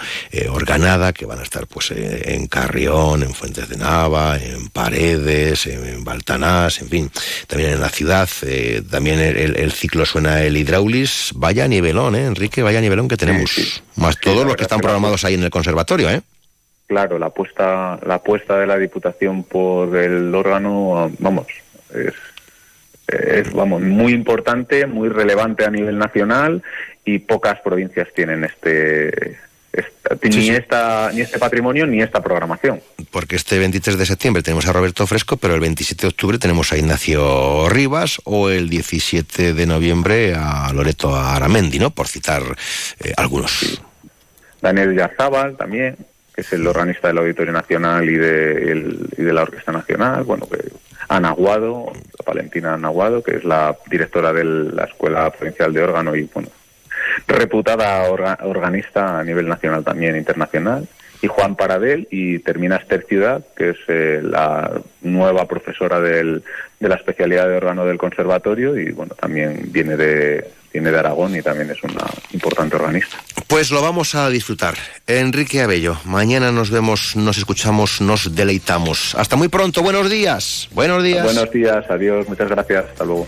organada, que van a estar pues eh, en Carrión, en Fuentes de Nava, en Paredes, en, en Baltanás, en fin, también en la ciudad. también el ciclo suena el Hidraulis. Vaya nivelón, ¿eh, Enrique? Vaya nivelón que tenemos. Más Sí, todos los que están programados ahí en el conservatorio, ¿eh? Claro, la apuesta la apuesta de la Diputación por el órgano, vamos, es, es vamos muy importante, muy relevante a nivel nacional y pocas provincias tienen este ni, esta, ni este patrimonio ni esta programación. Porque este 23 de septiembre tenemos a Roberto Fresco, pero el 27 de octubre tenemos a Ignacio Rivas o el 17 de noviembre a Loreto Aramendi, ¿no? Por citar eh, algunos. Daniel Yarzábal también, que es el organista del Auditorio Nacional y de, y de la Orquesta Nacional. Bueno, que Ana Aguado, Valentina Ana Aguado, que es la directora de la Escuela Provincial de Órgano y, bueno, reputada organista a nivel nacional también internacional, y Juan Paradel, y termina Esther Ciudad, que es eh, la nueva profesora del, de la especialidad de órgano del conservatorio, y bueno, también viene de, viene de Aragón y también es una importante organista. Pues lo vamos a disfrutar. Enrique Abello, mañana nos vemos, nos escuchamos, nos deleitamos. Hasta muy pronto, buenos días. Buenos días. Buenos días, adiós, muchas gracias, hasta luego.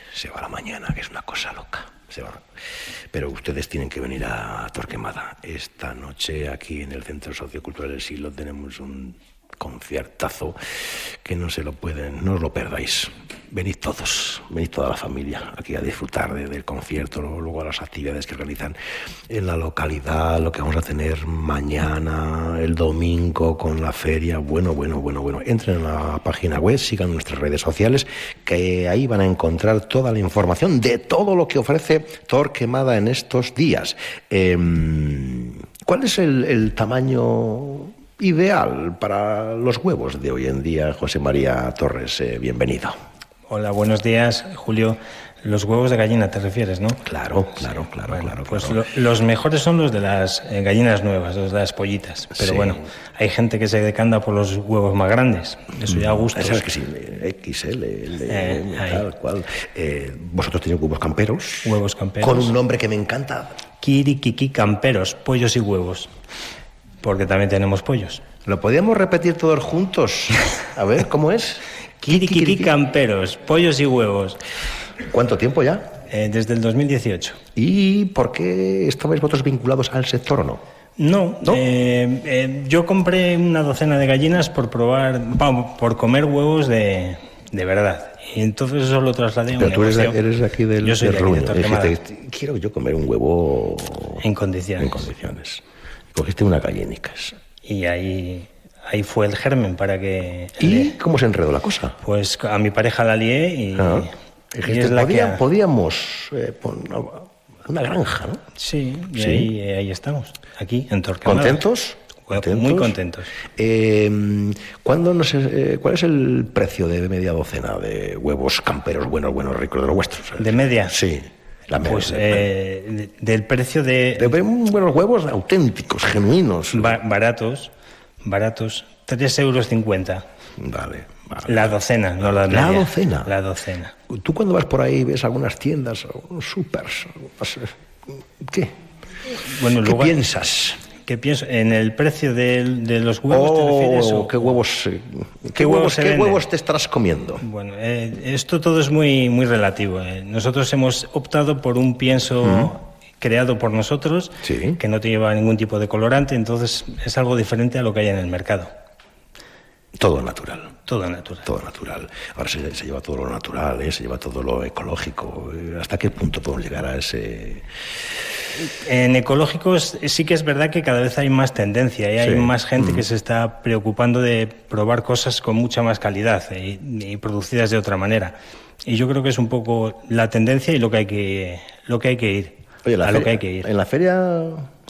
Se va la mañana, que es una cosa loca. Se va. Pero ustedes tienen que venir a Torquemada. Esta noche aquí en el Centro Sociocultural del Siglo tenemos un conciertazo que no se lo pueden, no os lo perdáis. Venid todos, venid toda la familia aquí a disfrutar del concierto, luego a las actividades que realizan en la localidad, lo que vamos a tener mañana, el domingo con la feria. Bueno, bueno, bueno, bueno. Entren en la página web, sigan nuestras redes sociales, que ahí van a encontrar toda la información de todo lo que ofrece Torquemada en estos días. Em, ¿Cuál es el tamaño ideal para los huevos de hoy en día, José María Torres. Eh, bienvenido. Hola, buenos días, Julio. Los huevos de gallina te refieres, ¿no? Claro, claro, claro, claro. Pues los mejores son los de las eh, gallinas nuevas, los de las pollitas. Pero bueno, hay gente que se decanta por los huevos más grandes. Eso ya gusta. Sabes que sí, XL, eh, tal cual. Vosotros tenéis huevos camperos. Huevos camperos. Con un nombre que me encanta. Kirikiki camperos, pollos y huevos porque también tenemos pollos. ¿Lo podíamos repetir todos juntos? A ver, ¿cómo es? Kikiki camperos, pollos y huevos. ¿Cuánto tiempo ya? Eh, desde el 2018. ¿Y por qué estabais vosotros vinculados al sector o no? No, eh, eh, yo compré una docena de gallinas por probar, por comer huevos de, de verdad. Y entonces eso lo trasladé a un Pero tú eres, aquí del, yo soy de quiero yo comer un huevo... En condiciones. En condiciones. Cogiste una gallinicas. Y ahí, ahí fue el germen para que... ¿Y cómo se enredó la cosa? Pues a mi pareja la lié y... Ah. es la que... Podíamos eh, poner una granja, ¿no? Sí, y Ahí, ahí, estamos, aquí, en Torquemada. ¿Contentos? Muy contentos. Eh, ¿cuándo no sé, eh, ¿Cuál es el precio de media docena de huevos camperos buenos, buenos, ricos de los vuestros? ¿De media? Sí pues eh, del precio de... De buenos huevos auténticos, genuinos. baratos, baratos, 3,50 euros. Vale, La docena, no la La docena. La docena. Tú cuando vas por ahí ves algunas tiendas, algunos supers, ¿qué? Bueno, ¿Qué piensas? ¿En el precio de, los huevos te refieres? ¿Qué huevos, eh, qué, huevos, ¿qué huevos te estás comiendo? Bueno, eh, esto todo es muy, muy relativo. Eh. Nosotros hemos optado por un pienso creado por nosotros, que no te lleva ningún tipo de colorante, entonces es algo diferente a lo que hay en el mercado. Todo natural. Todo natural. Todo natural. Ahora se, se lleva todo lo natural, se lleva todo lo ecológico. ¿Hasta qué punto podemos llegar a ese en ecológicos sí que es verdad que cada vez hay más tendencia y hay más gente que mm. se está preocupando de probar cosas con mucha más calidad y, producidas de otra manera. Y yo creo que es un poco la tendencia y lo que hay que, lo que, hay que ir. Oye, a lo que hay que ir. ¿En la feria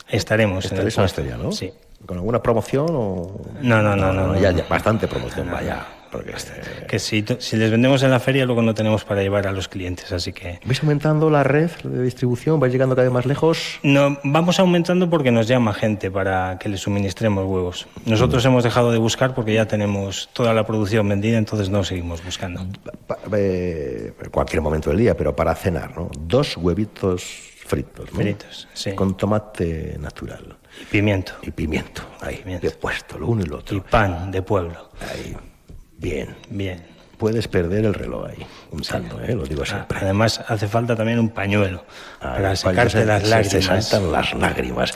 estaremos? Estaréis en, la feria, ¿no? Sí. ¿Con alguna promoción o...? no, no, no. no, ya, bastante promoción, vaya. Este, que si, si, les vendemos en la feria, luego no tenemos para llevar a los clientes, así que... ¿Vais aumentando la red de distribución? ¿Vais llegando cada vez más lejos? No, vamos aumentando porque nos llama gente para que les suministremos huevos. Nosotros hemos dejado de buscar porque ya tenemos toda la producción vendida, entonces no seguimos buscando. En cualquier momento del día, pero para cenar, ¿no? Dos huevitos fritos, ¿no? Fritos, sí. Con tomate natural. Y pimiento. Y pimiento, ahí, bien puesto, lo uno y lo otro. Y pan de pueblo. Ahí, bien. Bien. Puedes perder el reloj ahí, un salto, ¿eh? lo digo siempre. Además, hace falta también un pañuelo Ah, para secarte se- las lágrimas. Se saltan las lágrimas.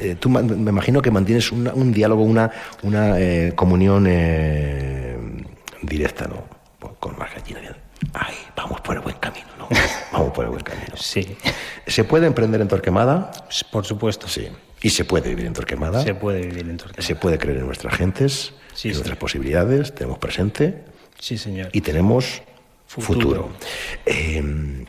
Eh, tú man- me imagino que mantienes una- un diálogo, una, una eh, comunión eh, directa, ¿no? Con las gallinas. Ay, vamos por el buen camino, ¿no? Vamos por el buen camino. Sí. ¿Se puede emprender en Torquemada? Por supuesto. Sí. ¿Y se puede vivir en Torquemada? Se puede vivir en Torquemada. Se puede creer en nuestras gentes, en nuestras posibilidades, tenemos presente Sí, señor. y tenemos futuro. Futuro. Eh,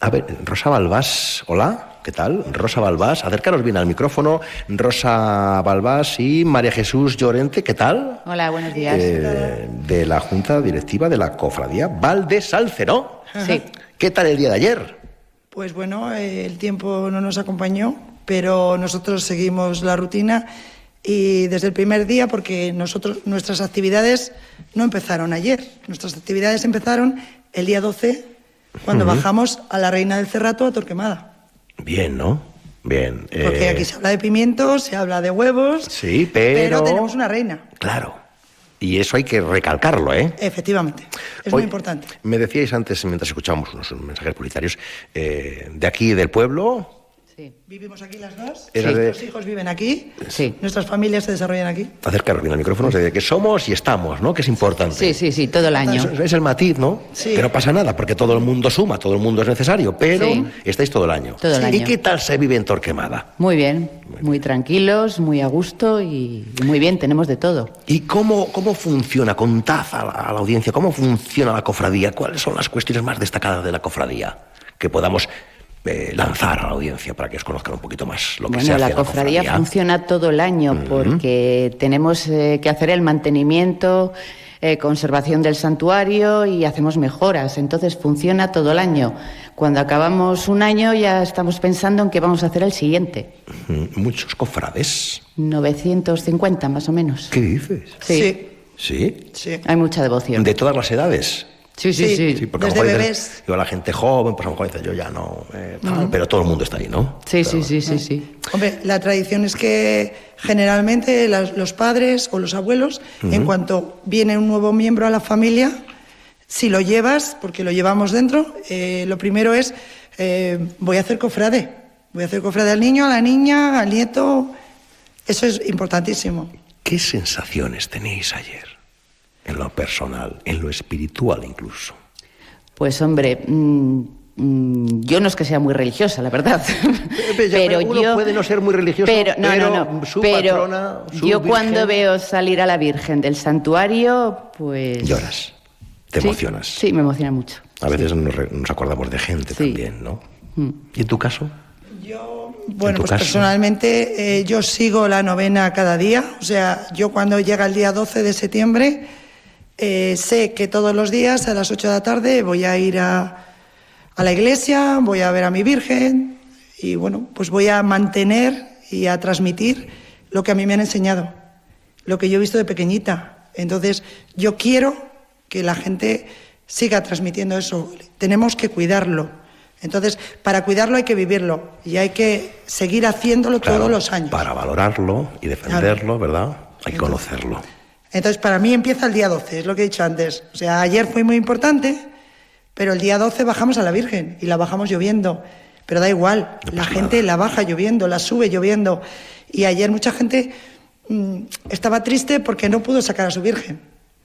a ver, Rosa Balbás, hola, ¿qué tal? Rosa Balbás, acércanos bien al micrófono. Rosa Balbás y María Jesús Llorente, ¿qué tal? Hola, buenos días. Eh, de la Junta Directiva de la Cofradía Valdesalce, ¿no? Sí. ¿Qué tal el día de ayer? Pues bueno, eh, el tiempo no nos acompañó, pero nosotros seguimos la rutina y desde el primer día, porque nosotros nuestras actividades no empezaron ayer, nuestras actividades empezaron el día 12 cuando bajamos a la Reina del Cerrato a Torquemada. Bien, ¿no? Bien. Porque eh, aquí se habla de pimientos, se habla de huevos, Sí, pero, pero... tenemos una reina, Claro. Y eso hay que recalcarlo, ¿eh? efectivamente. Es Hoy- muy importante. Me decíais antes, mientras escuchábamos unos mensajes publicitarios, eh, de aquí del pueblo. Vivimos aquí las dos, nuestros hijos viven aquí, nuestras familias se desarrollan aquí. Acercaros bien al micrófono, de que somos y estamos, ¿no? Que es importante. Sí, sí, sí, todo el año. Es, es el matiz, ¿no? Sí. Que no pasa nada, porque todo el mundo suma, todo el mundo es necesario, pero Sí. estáis todo el año. Todo el ¿Y año. qué tal se vive en Torquemada? Muy bien, muy tranquilos, muy a gusto y y muy bien, tenemos de todo. ¿Y cómo, cómo funciona? Contad a la, a la audiencia, ¿cómo funciona la cofradía? ¿Cuáles son las cuestiones más destacadas de la cofradía? Que podamos eh, lanzar a la audiencia para que os conozcan un poquito más lo que se Bueno, hace la en cofradía cofradía. funciona todo el año porque tenemos eh, que hacer el mantenimiento, eh, conservación del santuario y hacemos mejoras. Entonces funciona todo el año. Cuando acabamos un año ya estamos pensando en qué vamos a hacer el siguiente. Muchos cofrades. 950 más o menos. ¿Qué dices? Sí. ¿Sí? Sí. Hay mucha devoción. ¿De todas las edades? Sí, sí, sí. porque a lo Desde mejor bebés. dices, digo, la gente joven, pues a lo mejor dice, yo ya no, eh, pero todo el mundo está ahí, ¿no? Sí, sí, sí, sí, sí. Hombre, la tradición es que generalmente las- los padres o los abuelos, en cuanto viene un nuevo miembro a la familia, si lo llevas, porque lo llevamos dentro, eh, lo primero es, eh, voy a hacer cofrade. Voy a hacer cofrade al niño, a la niña, al nieto. Eso es importantísimo. ¿Qué sensaciones tenéis ayer? En lo personal, en lo espiritual incluso. Pues hombre, mm, mm, yo no es que sea muy religiosa, la verdad. pero uno yo puede no ser muy religioso, pero, no, pero no, no, su pero patrona, su yo virgen- cuando veo salir a la Virgen del santuario, pues Lloras, te Sí, emocionas. Sí, me emociona mucho. A veces nos, acordamos de gente también, ¿no? Mm. ¿Y en tu caso? Bueno, tu pues caso? personalmente eh, yo sigo la novena cada día. O sea, yo cuando llega el día 12 de septiembre eh, sé que todos los días a las 8 de la tarde voy a ir a, a la iglesia, voy a ver a mi Virgen y bueno, pues voy a mantener y a transmitir lo que a mí me han enseñado, lo que yo he visto de pequeñita. Entonces, yo quiero que la gente siga transmitiendo eso. Tenemos que cuidarlo. Entonces, para cuidarlo hay que vivirlo y hay que seguir haciéndolo Claro, todos los años. Para valorarlo y defenderlo, ¿verdad? Hay que conocerlo. Entonces, para mí empieza el día 12, es lo que he dicho antes. O sea, ayer fue muy importante, pero el día 12 bajamos a la Virgen y la bajamos lloviendo. Pero da igual, la gente la baja lloviendo, la sube lloviendo. Y ayer mucha gente mm, estaba triste porque no pudo sacar a su Virgen.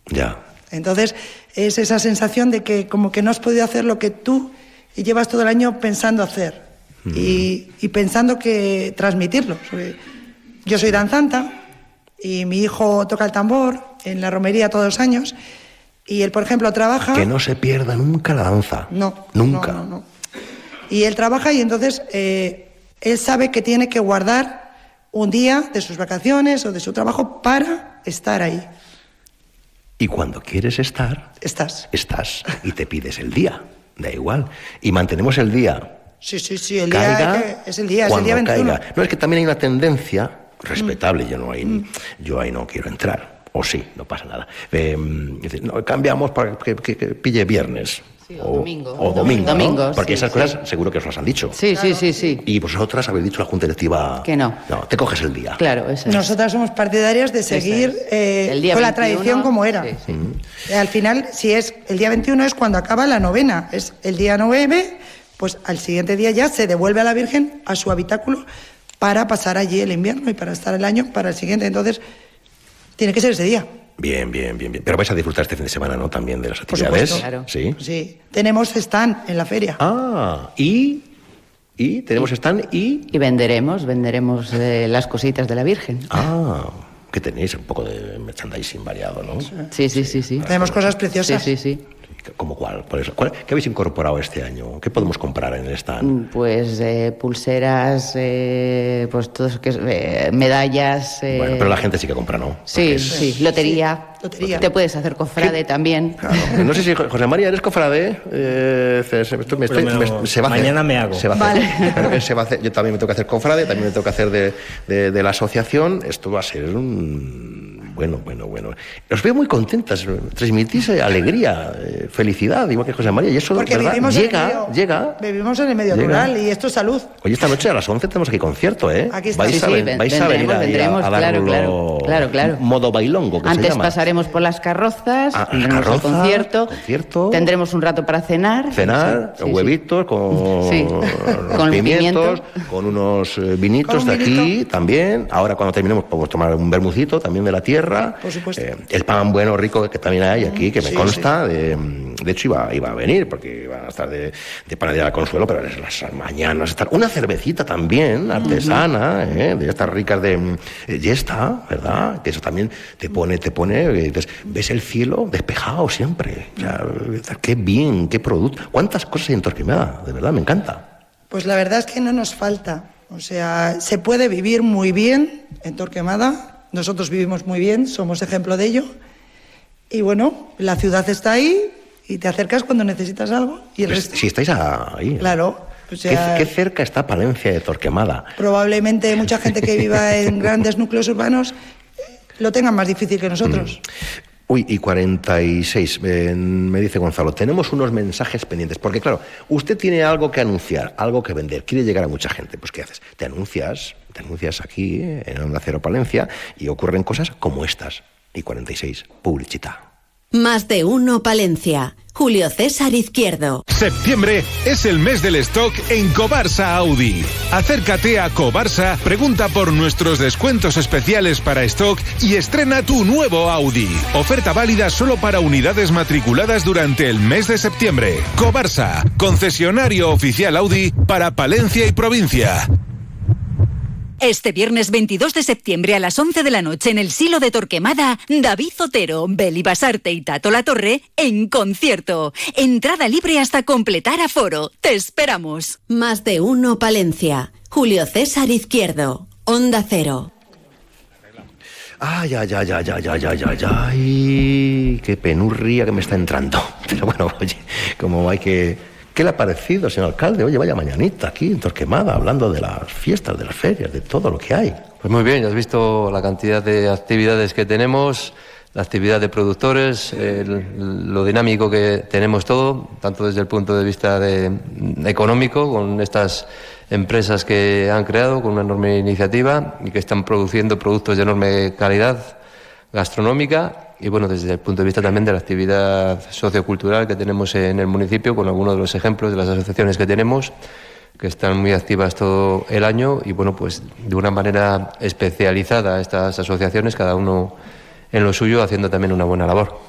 Ya. Entonces, es esa sensación de que como que no has podido hacer lo que tú llevas todo el año pensando hacer y, y pensando que transmitirlo. Yo soy danzanta y mi hijo toca el tambor en la romería todos los años y él, por ejemplo, trabaja... Que no se pierda nunca la danza. No, Nunca. no, no, no. Y él trabaja y entonces eh, él sabe que tiene que guardar un día de sus vacaciones o de su trabajo para estar ahí. Y cuando quieres estar, estás. Estás y te pides el día. Da igual. Y mantenemos el día. Sí, sí, sí, el Caiga día que- es el día, es el día 21. caiga. No es que también hay una tendencia respetable, yo no ahí, yo ahí no quiero entrar. O sí, no pasa nada. Eh, no, cambiamos para que, que- que pille viernes. o domingo. O domingo, Porque sí, esas sí. cosas seguro que os las han dicho. Sí, sí, sí, sí. Y vosotras habéis dicho a la Junta Directiva... Que no. No, te coges el día. Claro, eso es. Nosotras somos partidarias de seguir eh, El día con la 21, tradición como era. sí, sí. Eh, Al final, si es el día 21 es cuando acaba la novena, es el día 9, pues al siguiente día ya se devuelve a la Virgen a su habitáculo para pasar allí el invierno y para estar el año para el siguiente. Entonces, tiene que ser ese día. Bien, bien, bien, bien. Pero vais a disfrutar este fin de semana, ¿no? También de las Por actividades. supuesto. Claro. Sí. Sí, tenemos stand en la feria. Ah, y, y tenemos stand y... Y venderemos, venderemos eh, las cositas de la Virgen. Ah, que tenéis un poco de merchandising variado, ¿no? Sí, sí, sí, sí. Tenemos cosas preciosas. Sí, sí, sí. ¿Cómo cuál? ¿cuál- ¿Qué habéis incorporado este año? ¿Qué podemos comprar en el stand? Mm, Pues eh, pulseras, eh, pues todo eso que es, eh, medallas. eh, Bueno, pero la gente sí que compra, ¿no? Sí, sí, lotería. Lotería. Te puedes hacer cofrade también. No sé si José María eres cofrade. Eh, esto me Pero estoy- me me- lo- se va a hacer. mañana me hago. Se va a hacer. Pero que se va a hacer. Yo también me tengo que hacer cofrade, también me tengo que hacer de, de- de la asociación. Esto va a ser un. Bueno, bueno, bueno. Os veo muy contentas. Transmitís eh, alegría, eh, felicidad, igual que José María. Y eso, Porque ¿verdad? vivimos en el Llega, medio- llega. Vivimos en el medio Llega. rural y esto es salud. Oye, esta noche a las 11 tenemos aquí concierto, ¿eh? Aquí está. Vais, Sí, a, sí, vais a venir a- a, claro, claro, claro, claro. modo bailongo, que se Antes llama. pasaremos por las carrozas, Ah, iremos carroza, al concierto, concierto. tendremos un rato para cenar. cenar, Sí, sí, sí. huevitos con, Con pimientos, con unos eh, vinitos Con de un aquí también. Ahora cuando terminemos podemos tomar un bermucito también de la tierra. Por supuesto. Eh, el pan bueno, rico que también hay aquí, que me Sí, consta. De, de hecho iba, iba a venir porque iban a estar de, de panadería a Consuelo, pero es las mañanas estar. Una cervecita también, artesana, eh, de estas ricas de mm, eh, Yesta, ¿verdad? Que eso también te pone, te pone, eh, dices, ves el cielo despejado siempre. O sea, qué bien, qué producto. ¿Cuántas cosas hay en Torquemada? De verdad, me encanta. Pues la verdad es que no nos falta. O sea, se puede vivir muy bien en Torquemada. Nosotros vivimos muy bien, somos ejemplo de ello. Y bueno, la ciudad está ahí y te acercas cuando necesitas algo. Y el Pues, resto, si estáis ahí. claro. O ¿Qué, sea, qué cerca está Palencia de Torquemada? probablemente mucha gente que viva en grandes núcleos urbanos eh, lo tenga más difícil que nosotros. Uy, y 46, eh, me dice Gonzalo, tenemos unos mensajes pendientes, porque claro, usted tiene algo que anunciar, algo que vender, quiere llegar a mucha gente, pues ¿qué haces? Te anuncias, te anuncias aquí en Onda Cero Palencia y ocurren cosas como estas. Y 46, publicita. Más de uno Palencia. Julio César Izquierdo. Septiembre es el mes del stock en Cobarsa Audi. Acércate a Cobarsa, pregunta por nuestros descuentos especiales para stock y estrena tu nuevo Audi. Oferta válida solo para unidades matriculadas durante el mes de septiembre. Cobarsa, concesionario oficial Audi para Palencia y provincia. Este viernes 22 de septiembre a las 11 de la noche en el Silo de Torquemada, David Zotero, Beli Basarte y Tato La Torre en concierto. Entrada libre hasta completar aforo. Te esperamos. Más de uno Palencia. Julio César Izquierdo. Onda Cero. Ay, ay, ay, ay, ay, ay, ay, ay, ay, qué penurria que me está entrando. Pero bueno, oye, como hay que... ¿Qué le ha parecido, señor alcalde? Oye, vaya mañanita aquí en Torquemada, hablando de las fiestas, de las ferias, de todo lo que hay. Pues muy bien, ya has visto la cantidad de actividades que tenemos, la actividad de productores, lo dinámico que tenemos todo, tanto desde el punto de vista de- económico, con estas empresas que han creado, con una enorme iniciativa y que están produciendo productos de enorme calidad gastronómica y bueno, desde el punto de vista también de la actividad sociocultural que tenemos en el municipio, con algunos de los ejemplos de las asociaciones que tenemos que están muy activas todo el año y bueno, pues de una manera especializada estas asociaciones, cada uno en lo suyo, haciendo también una buena labor.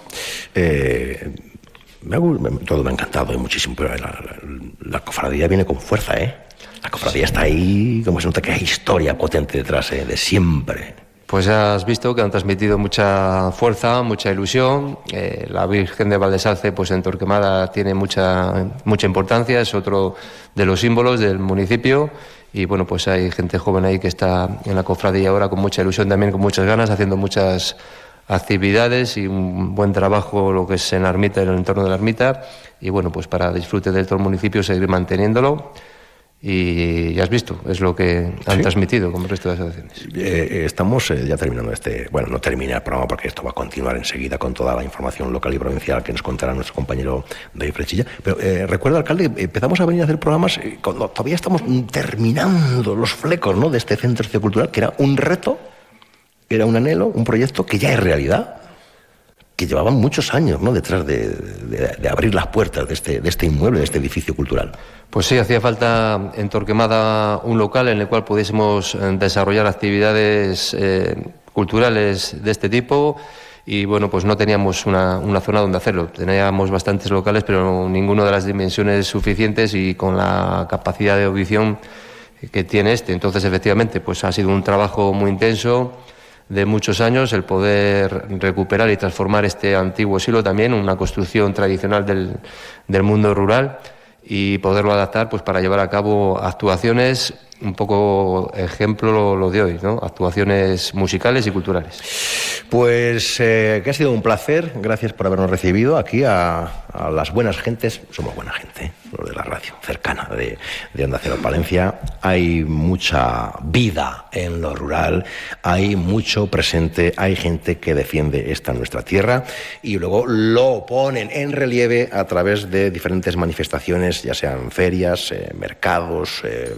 Eh, me ha todo me ha encantado y muchísimo, pero la, la- la cofradía viene con fuerza, ¿eh? La cofradía está ahí, como se nota que hay historia potente detrás, ¿eh? De siempre. Pues has visto que han transmitido mucha fuerza, mucha ilusión. Eh, la Virgen de Valdesalce, pues en Torquemada tiene mucha, mucha importancia, es otro de los símbolos del municipio. Y bueno, pues hay gente joven ahí que está en la cofradía ahora con mucha ilusión, también con muchas ganas, haciendo muchas actividades y un buen trabajo lo que es en la ermita, en el entorno de la ermita. Y bueno, pues para disfrute del todo el municipio seguir manteniéndolo. Y ya has visto, es lo que han transmitido como el resto de las asociaciones. Eh, eh, estamos eh, ya terminando este, bueno, no termina el programa porque esto va a continuar enseguida con toda la información local y provincial que nos contará nuestro compañero David Frechilla. Pero recuerda, alcalde, empezamos a venir a hacer programas cuando todavía estamos terminando los flecos ¿no? de este centro sociocultural, que era un reto, era un anhelo, un proyecto que ya es realidad que llevaban muchos años ¿no? detrás de, abrir las puertas de este, de este inmueble, de este edificio cultural. Pues sí, hacía falta en Torquemada un local en el cual pudiésemos eh, desarrollar actividades eh, culturales de este tipo y bueno, pues no teníamos una, una, zona donde hacerlo. Teníamos bastantes locales, pero ninguno de las dimensiones suficientes y con la capacidad de audición que tiene este. Entonces, efectivamente, pues ha sido un trabajo muy intenso de muchos años el poder recuperar y transformar este antiguo silo también, una construcción tradicional del, del mundo rural y poderlo adaptar pues para llevar a cabo actuaciones un poco ejemplo lo de hoy, ¿no? Actuaciones musicales y culturales. Pues eh, que ha sido un placer, gracias por habernos recibido aquí a, las buenas gentes, somos buena gente, lo de la radio, cercana de, de Onda Cero Palencia. Hay mucha vida en lo rural, hay mucho presente, hay gente que defiende esta nuestra tierra y luego lo ponen en relieve a través de diferentes manifestaciones, ya sean ferias, eh, mercados, eh,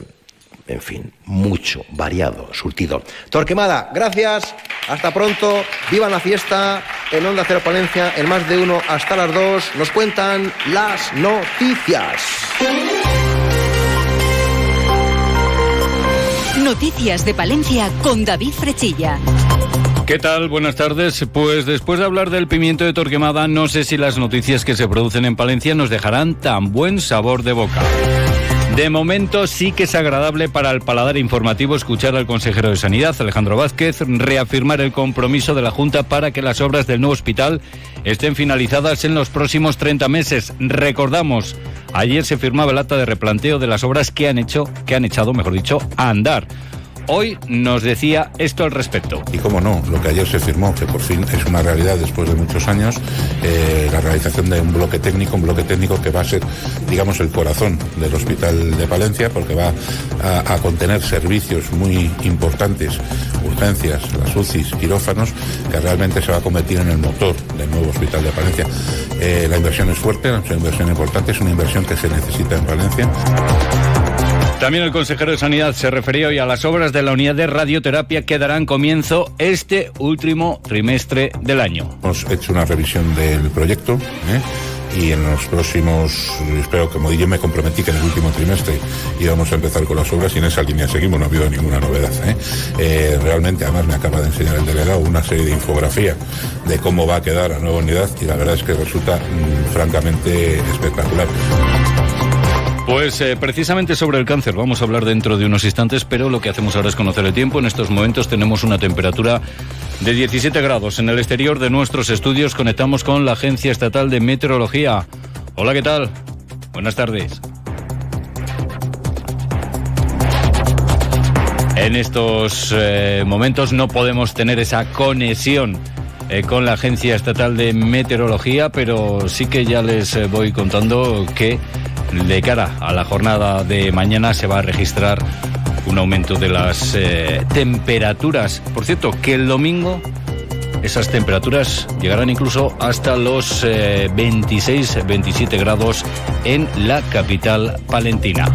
en fin, mucho, variado, surtido. Torquemada, gracias, hasta pronto, viva la fiesta en Onda Cero Palencia, en más de uno, hasta las dos, nos cuentan las noticias. Noticias de Palencia con David Frechilla. ¿Qué tal? Buenas tardes. Pues después de hablar del pimiento de Torquemada, no sé si las noticias que se producen en Palencia nos dejarán tan buen sabor de boca. De momento sí que es agradable para el paladar informativo escuchar al consejero de Sanidad, Alejandro Vázquez, reafirmar el compromiso de la Junta para que las obras del nuevo hospital estén finalizadas en los próximos 30 meses. Recordamos, ayer se firmaba el acta de replanteo de las obras que han hecho, que han echado, mejor dicho, a andar hoy nos decía esto al respecto. Y cómo no, lo que ayer se firmó, que por fin es una realidad después de muchos años, eh, la realización de un bloque técnico, un bloque técnico que va a ser, digamos, el corazón del Hospital de Palencia, porque va a, contener servicios muy importantes, urgencias, las UCIs, quirófanos, que realmente se va a convertir en el motor del nuevo Hospital de Palencia. Eh, la inversión es fuerte, es una inversión importante, es una inversión que se necesita en Palencia. También el consejero de Sanidad se refería hoy a las obras de la unidad de radioterapia que darán comienzo este último trimestre del año. Hemos hecho una revisión del proyecto. ¿eh? y en los próximos, espero como yo me comprometí que en el último trimestre íbamos a empezar con las obras y en esa línea seguimos, no ha habido ninguna novedad. ¿eh? Eh, realmente, además me acaba de enseñar el delegado una serie de infografía de cómo va a quedar la nueva unidad y la verdad es que resulta mm, francamente espectacular. Pues eh, precisamente sobre el cáncer vamos a hablar dentro de unos instantes, pero lo que hacemos ahora es conocer el tiempo. En estos momentos tenemos una temperatura de 17 grados. En el exterior de nuestros estudios conectamos con la Agencia Estatal de Meteorología. Hola, ¿qué tal? Buenas tardes. En estos eh, momentos no podemos tener esa conexión eh, con la Agencia Estatal de Meteorología, pero sí que ya les voy contando que de cara a la jornada de mañana se va a registrar un aumento de las eh, temperaturas. Por cierto, que el domingo esas temperaturas llegarán incluso hasta los 26-27 eh, grados en la capital palentina.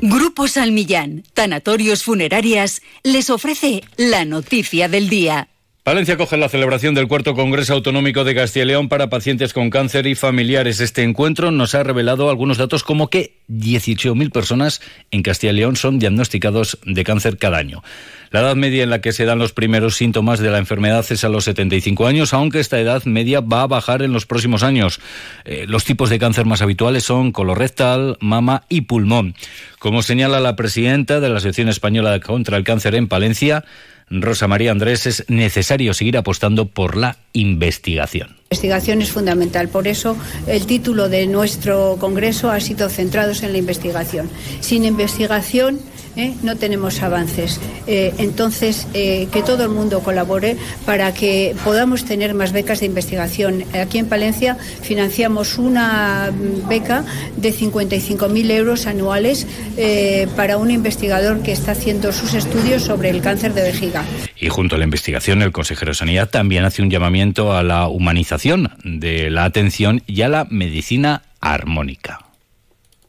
Grupo Salmillán, Tanatorios Funerarias, les ofrece la noticia del día. Palencia coge la celebración del cuarto Congreso Autonómico de Castilla y León para pacientes con cáncer y familiares. Este encuentro nos ha revelado algunos datos como que 18.000 personas en Castilla y León son diagnosticados de cáncer cada año. La edad media en la que se dan los primeros síntomas de la enfermedad es a los 75 años, aunque esta edad media va a bajar en los próximos años. Eh, los tipos de cáncer más habituales son colorectal, mama y pulmón. Como señala la presidenta de la Asociación Española contra el Cáncer en Palencia, Rosa María Andrés, es necesario seguir apostando por la investigación. La investigación es fundamental, por eso el título de nuestro Congreso ha sido Centrados en la investigación. Sin investigación ¿eh? no tenemos avances. Eh, entonces, eh, que todo el mundo colabore para que podamos tener más becas de investigación. Aquí en Palencia financiamos una beca de 55.000 euros anuales para un investigador que está haciendo sus estudios sobre el cáncer de vejiga. Y junto a la investigación, el consejero de Sanidad también hace un llamamiento a la humanización de la atención y a la medicina armónica.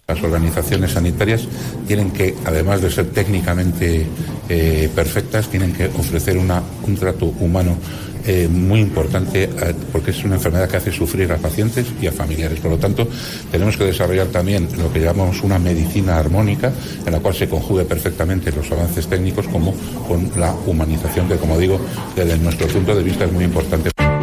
Las organizaciones sanitarias tienen que, además de ser técnicamente eh, perfectas, tienen que ofrecer un trato humano eh, muy importante eh, porque es una enfermedad que hace sufrir a pacientes y a familiares. Por lo tanto, tenemos que desarrollar también lo que llamamos una medicina armónica en la cual se conjugue perfectamente los avances técnicos como con la humanización que, como digo, desde nuestro punto de vista es muy importante.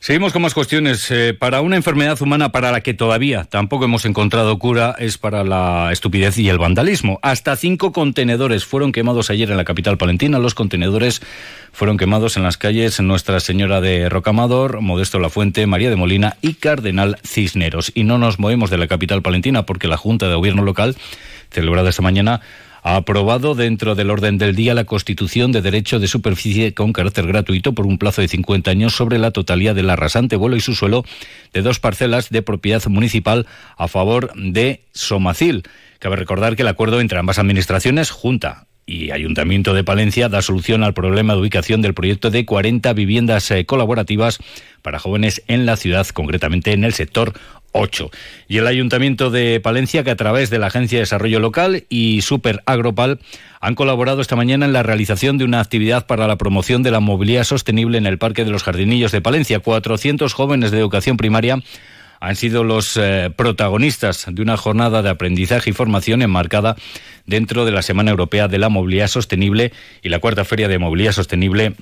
Seguimos con más cuestiones. Eh, para una enfermedad humana para la que todavía tampoco hemos encontrado cura es para la estupidez y el vandalismo. Hasta cinco contenedores fueron quemados ayer en la capital palentina. Los contenedores fueron quemados en las calles Nuestra Señora de Rocamador, Modesto La Fuente, María de Molina y Cardenal Cisneros. Y no nos movemos de la capital palentina porque la Junta de Gobierno local, celebrada esta mañana, ha aprobado dentro del orden del día la constitución de derecho de superficie con carácter gratuito por un plazo de 50 años sobre la totalidad del arrasante vuelo y su suelo de dos parcelas de propiedad municipal a favor de Somacil. Cabe recordar que el acuerdo entre ambas administraciones, Junta y Ayuntamiento de Palencia da solución al problema de ubicación del proyecto de 40 viviendas eh, colaborativas para jóvenes en la ciudad, concretamente en el sector 8. Y el Ayuntamiento de Palencia, que a través de la Agencia de Desarrollo Local y Super Agropal han colaborado esta mañana en la realización de una actividad para la promoción de la movilidad sostenible en el Parque de los Jardinillos de Palencia. 400 jóvenes de educación primaria han sido los eh, protagonistas de una jornada de aprendizaje y formación enmarcada dentro de la Semana Europea de la Movilidad Sostenible y la Cuarta Feria de Movilidad Sostenible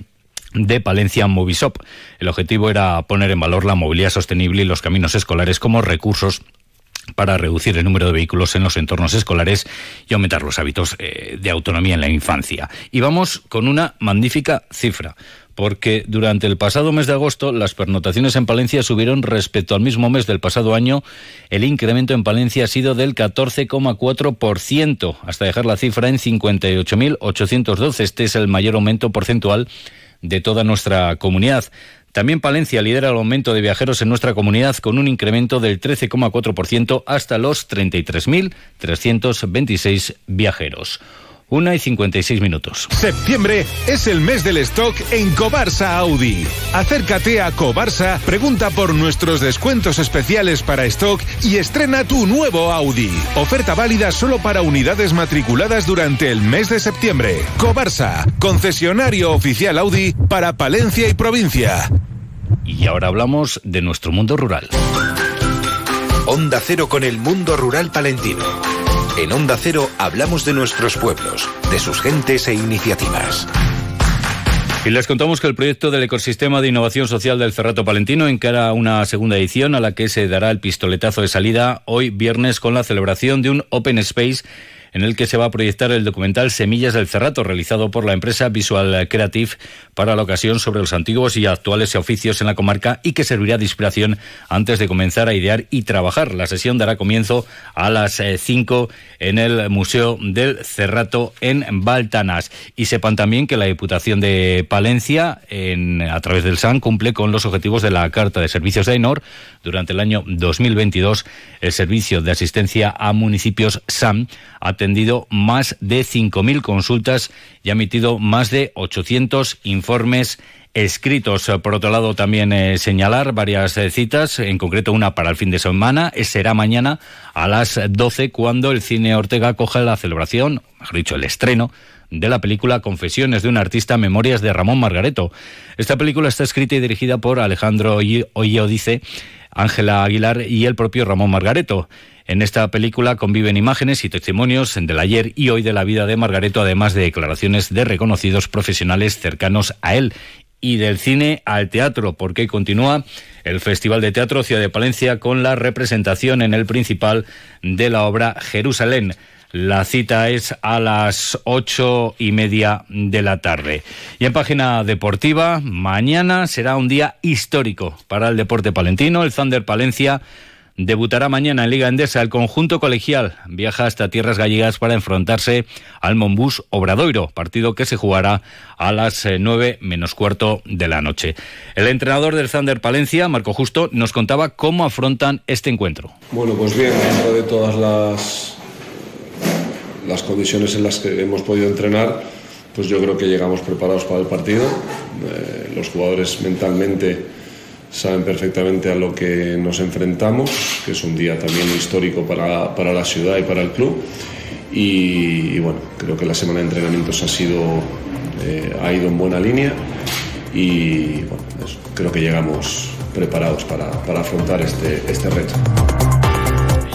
de Palencia Movisop. El objetivo era poner en valor la movilidad sostenible y los caminos escolares como recursos para reducir el número de vehículos en los entornos escolares y aumentar los hábitos eh, de autonomía en la infancia. Y vamos con una magnífica cifra porque durante el pasado mes de agosto las pernotaciones en Palencia subieron respecto al mismo mes del pasado año. El incremento en Palencia ha sido del 14,4%, hasta dejar la cifra en 58.812. Este es el mayor aumento porcentual de toda nuestra comunidad. También Palencia lidera el aumento de viajeros en nuestra comunidad con un incremento del 13,4% hasta los 33.326 viajeros. Una y 56 minutos. Septiembre es el mes del stock en Cobarsa Audi. Acércate a Cobarsa, pregunta por nuestros descuentos especiales para stock y estrena tu nuevo Audi. Oferta válida solo para unidades matriculadas durante el mes de septiembre. Cobarsa, concesionario oficial Audi para Palencia y provincia. Y ahora hablamos de nuestro mundo rural. Onda Cero con el mundo rural palentino. En Onda Cero hablamos de nuestros pueblos, de sus gentes e iniciativas. Y les contamos que el proyecto del ecosistema de innovación social del Cerrato Palentino encara una segunda edición a la que se dará el pistoletazo de salida hoy viernes con la celebración de un Open Space en el que se va a proyectar el documental Semillas del Cerrato, realizado por la empresa Visual Creative para la ocasión sobre los antiguos y actuales oficios en la comarca y que servirá de inspiración antes de comenzar a idear y trabajar. La sesión dará comienzo a las 5 eh, en el Museo del Cerrato en Baltanas. Y sepan también que la Diputación de Palencia, en, a través del SAN, cumple con los objetivos de la Carta de Servicios de ENOR. Durante el año 2022, el Servicio de Asistencia a Municipios SAM ha atendido más de 5.000 consultas y ha emitido más de 800 informes escritos. Por otro lado, también eh, señalar varias eh, citas, en concreto una para el fin de semana. Eh, será mañana a las 12 cuando el cine Ortega coja la celebración, mejor dicho, el estreno de la película Confesiones de un artista, Memorias de Ramón Margareto. Esta película está escrita y dirigida por Alejandro Dice, Ángela Aguilar y el propio Ramón Margareto. En esta película conviven imágenes y testimonios del ayer y hoy de la vida de Margareto, además de declaraciones de reconocidos profesionales cercanos a él y del cine al teatro, porque continúa el Festival de Teatro Ciudad de Palencia con la representación en el principal de la obra Jerusalén. La cita es a las ocho y media de la tarde. Y en página deportiva, mañana será un día histórico para el deporte palentino. El Thunder Palencia debutará mañana en Liga Endesa. El conjunto colegial viaja hasta tierras gallegas para enfrentarse al Monbús Obradoiro, partido que se jugará a las eh, nueve menos cuarto de la noche. El entrenador del Thunder Palencia, Marco Justo, nos contaba cómo afrontan este encuentro. Bueno, pues bien, dentro de todas las las condiciones en las que hemos podido entrenar, pues yo creo que llegamos preparados para el partido. Eh, los jugadores mentalmente saben perfectamente a lo que nos enfrentamos, que es un día también histórico para, para la ciudad y para el club. Y, bueno, creo que la semana de entrenamientos ha, sido, eh, ha ido en buena línea y bueno, creo que llegamos preparados para, para afrontar este, este reto.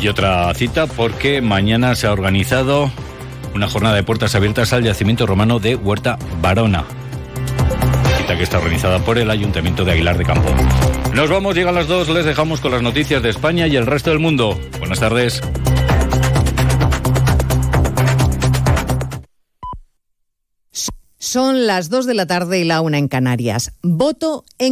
Y otra cita porque mañana se ha organizado una jornada de puertas abiertas al yacimiento romano de Huerta Barona. Cita que está organizada por el Ayuntamiento de Aguilar de Campo. Nos vamos, llegan las dos, les dejamos con las noticias de España y el resto del mundo. Buenas tardes. Son las dos de la tarde y la una en Canarias. Voto en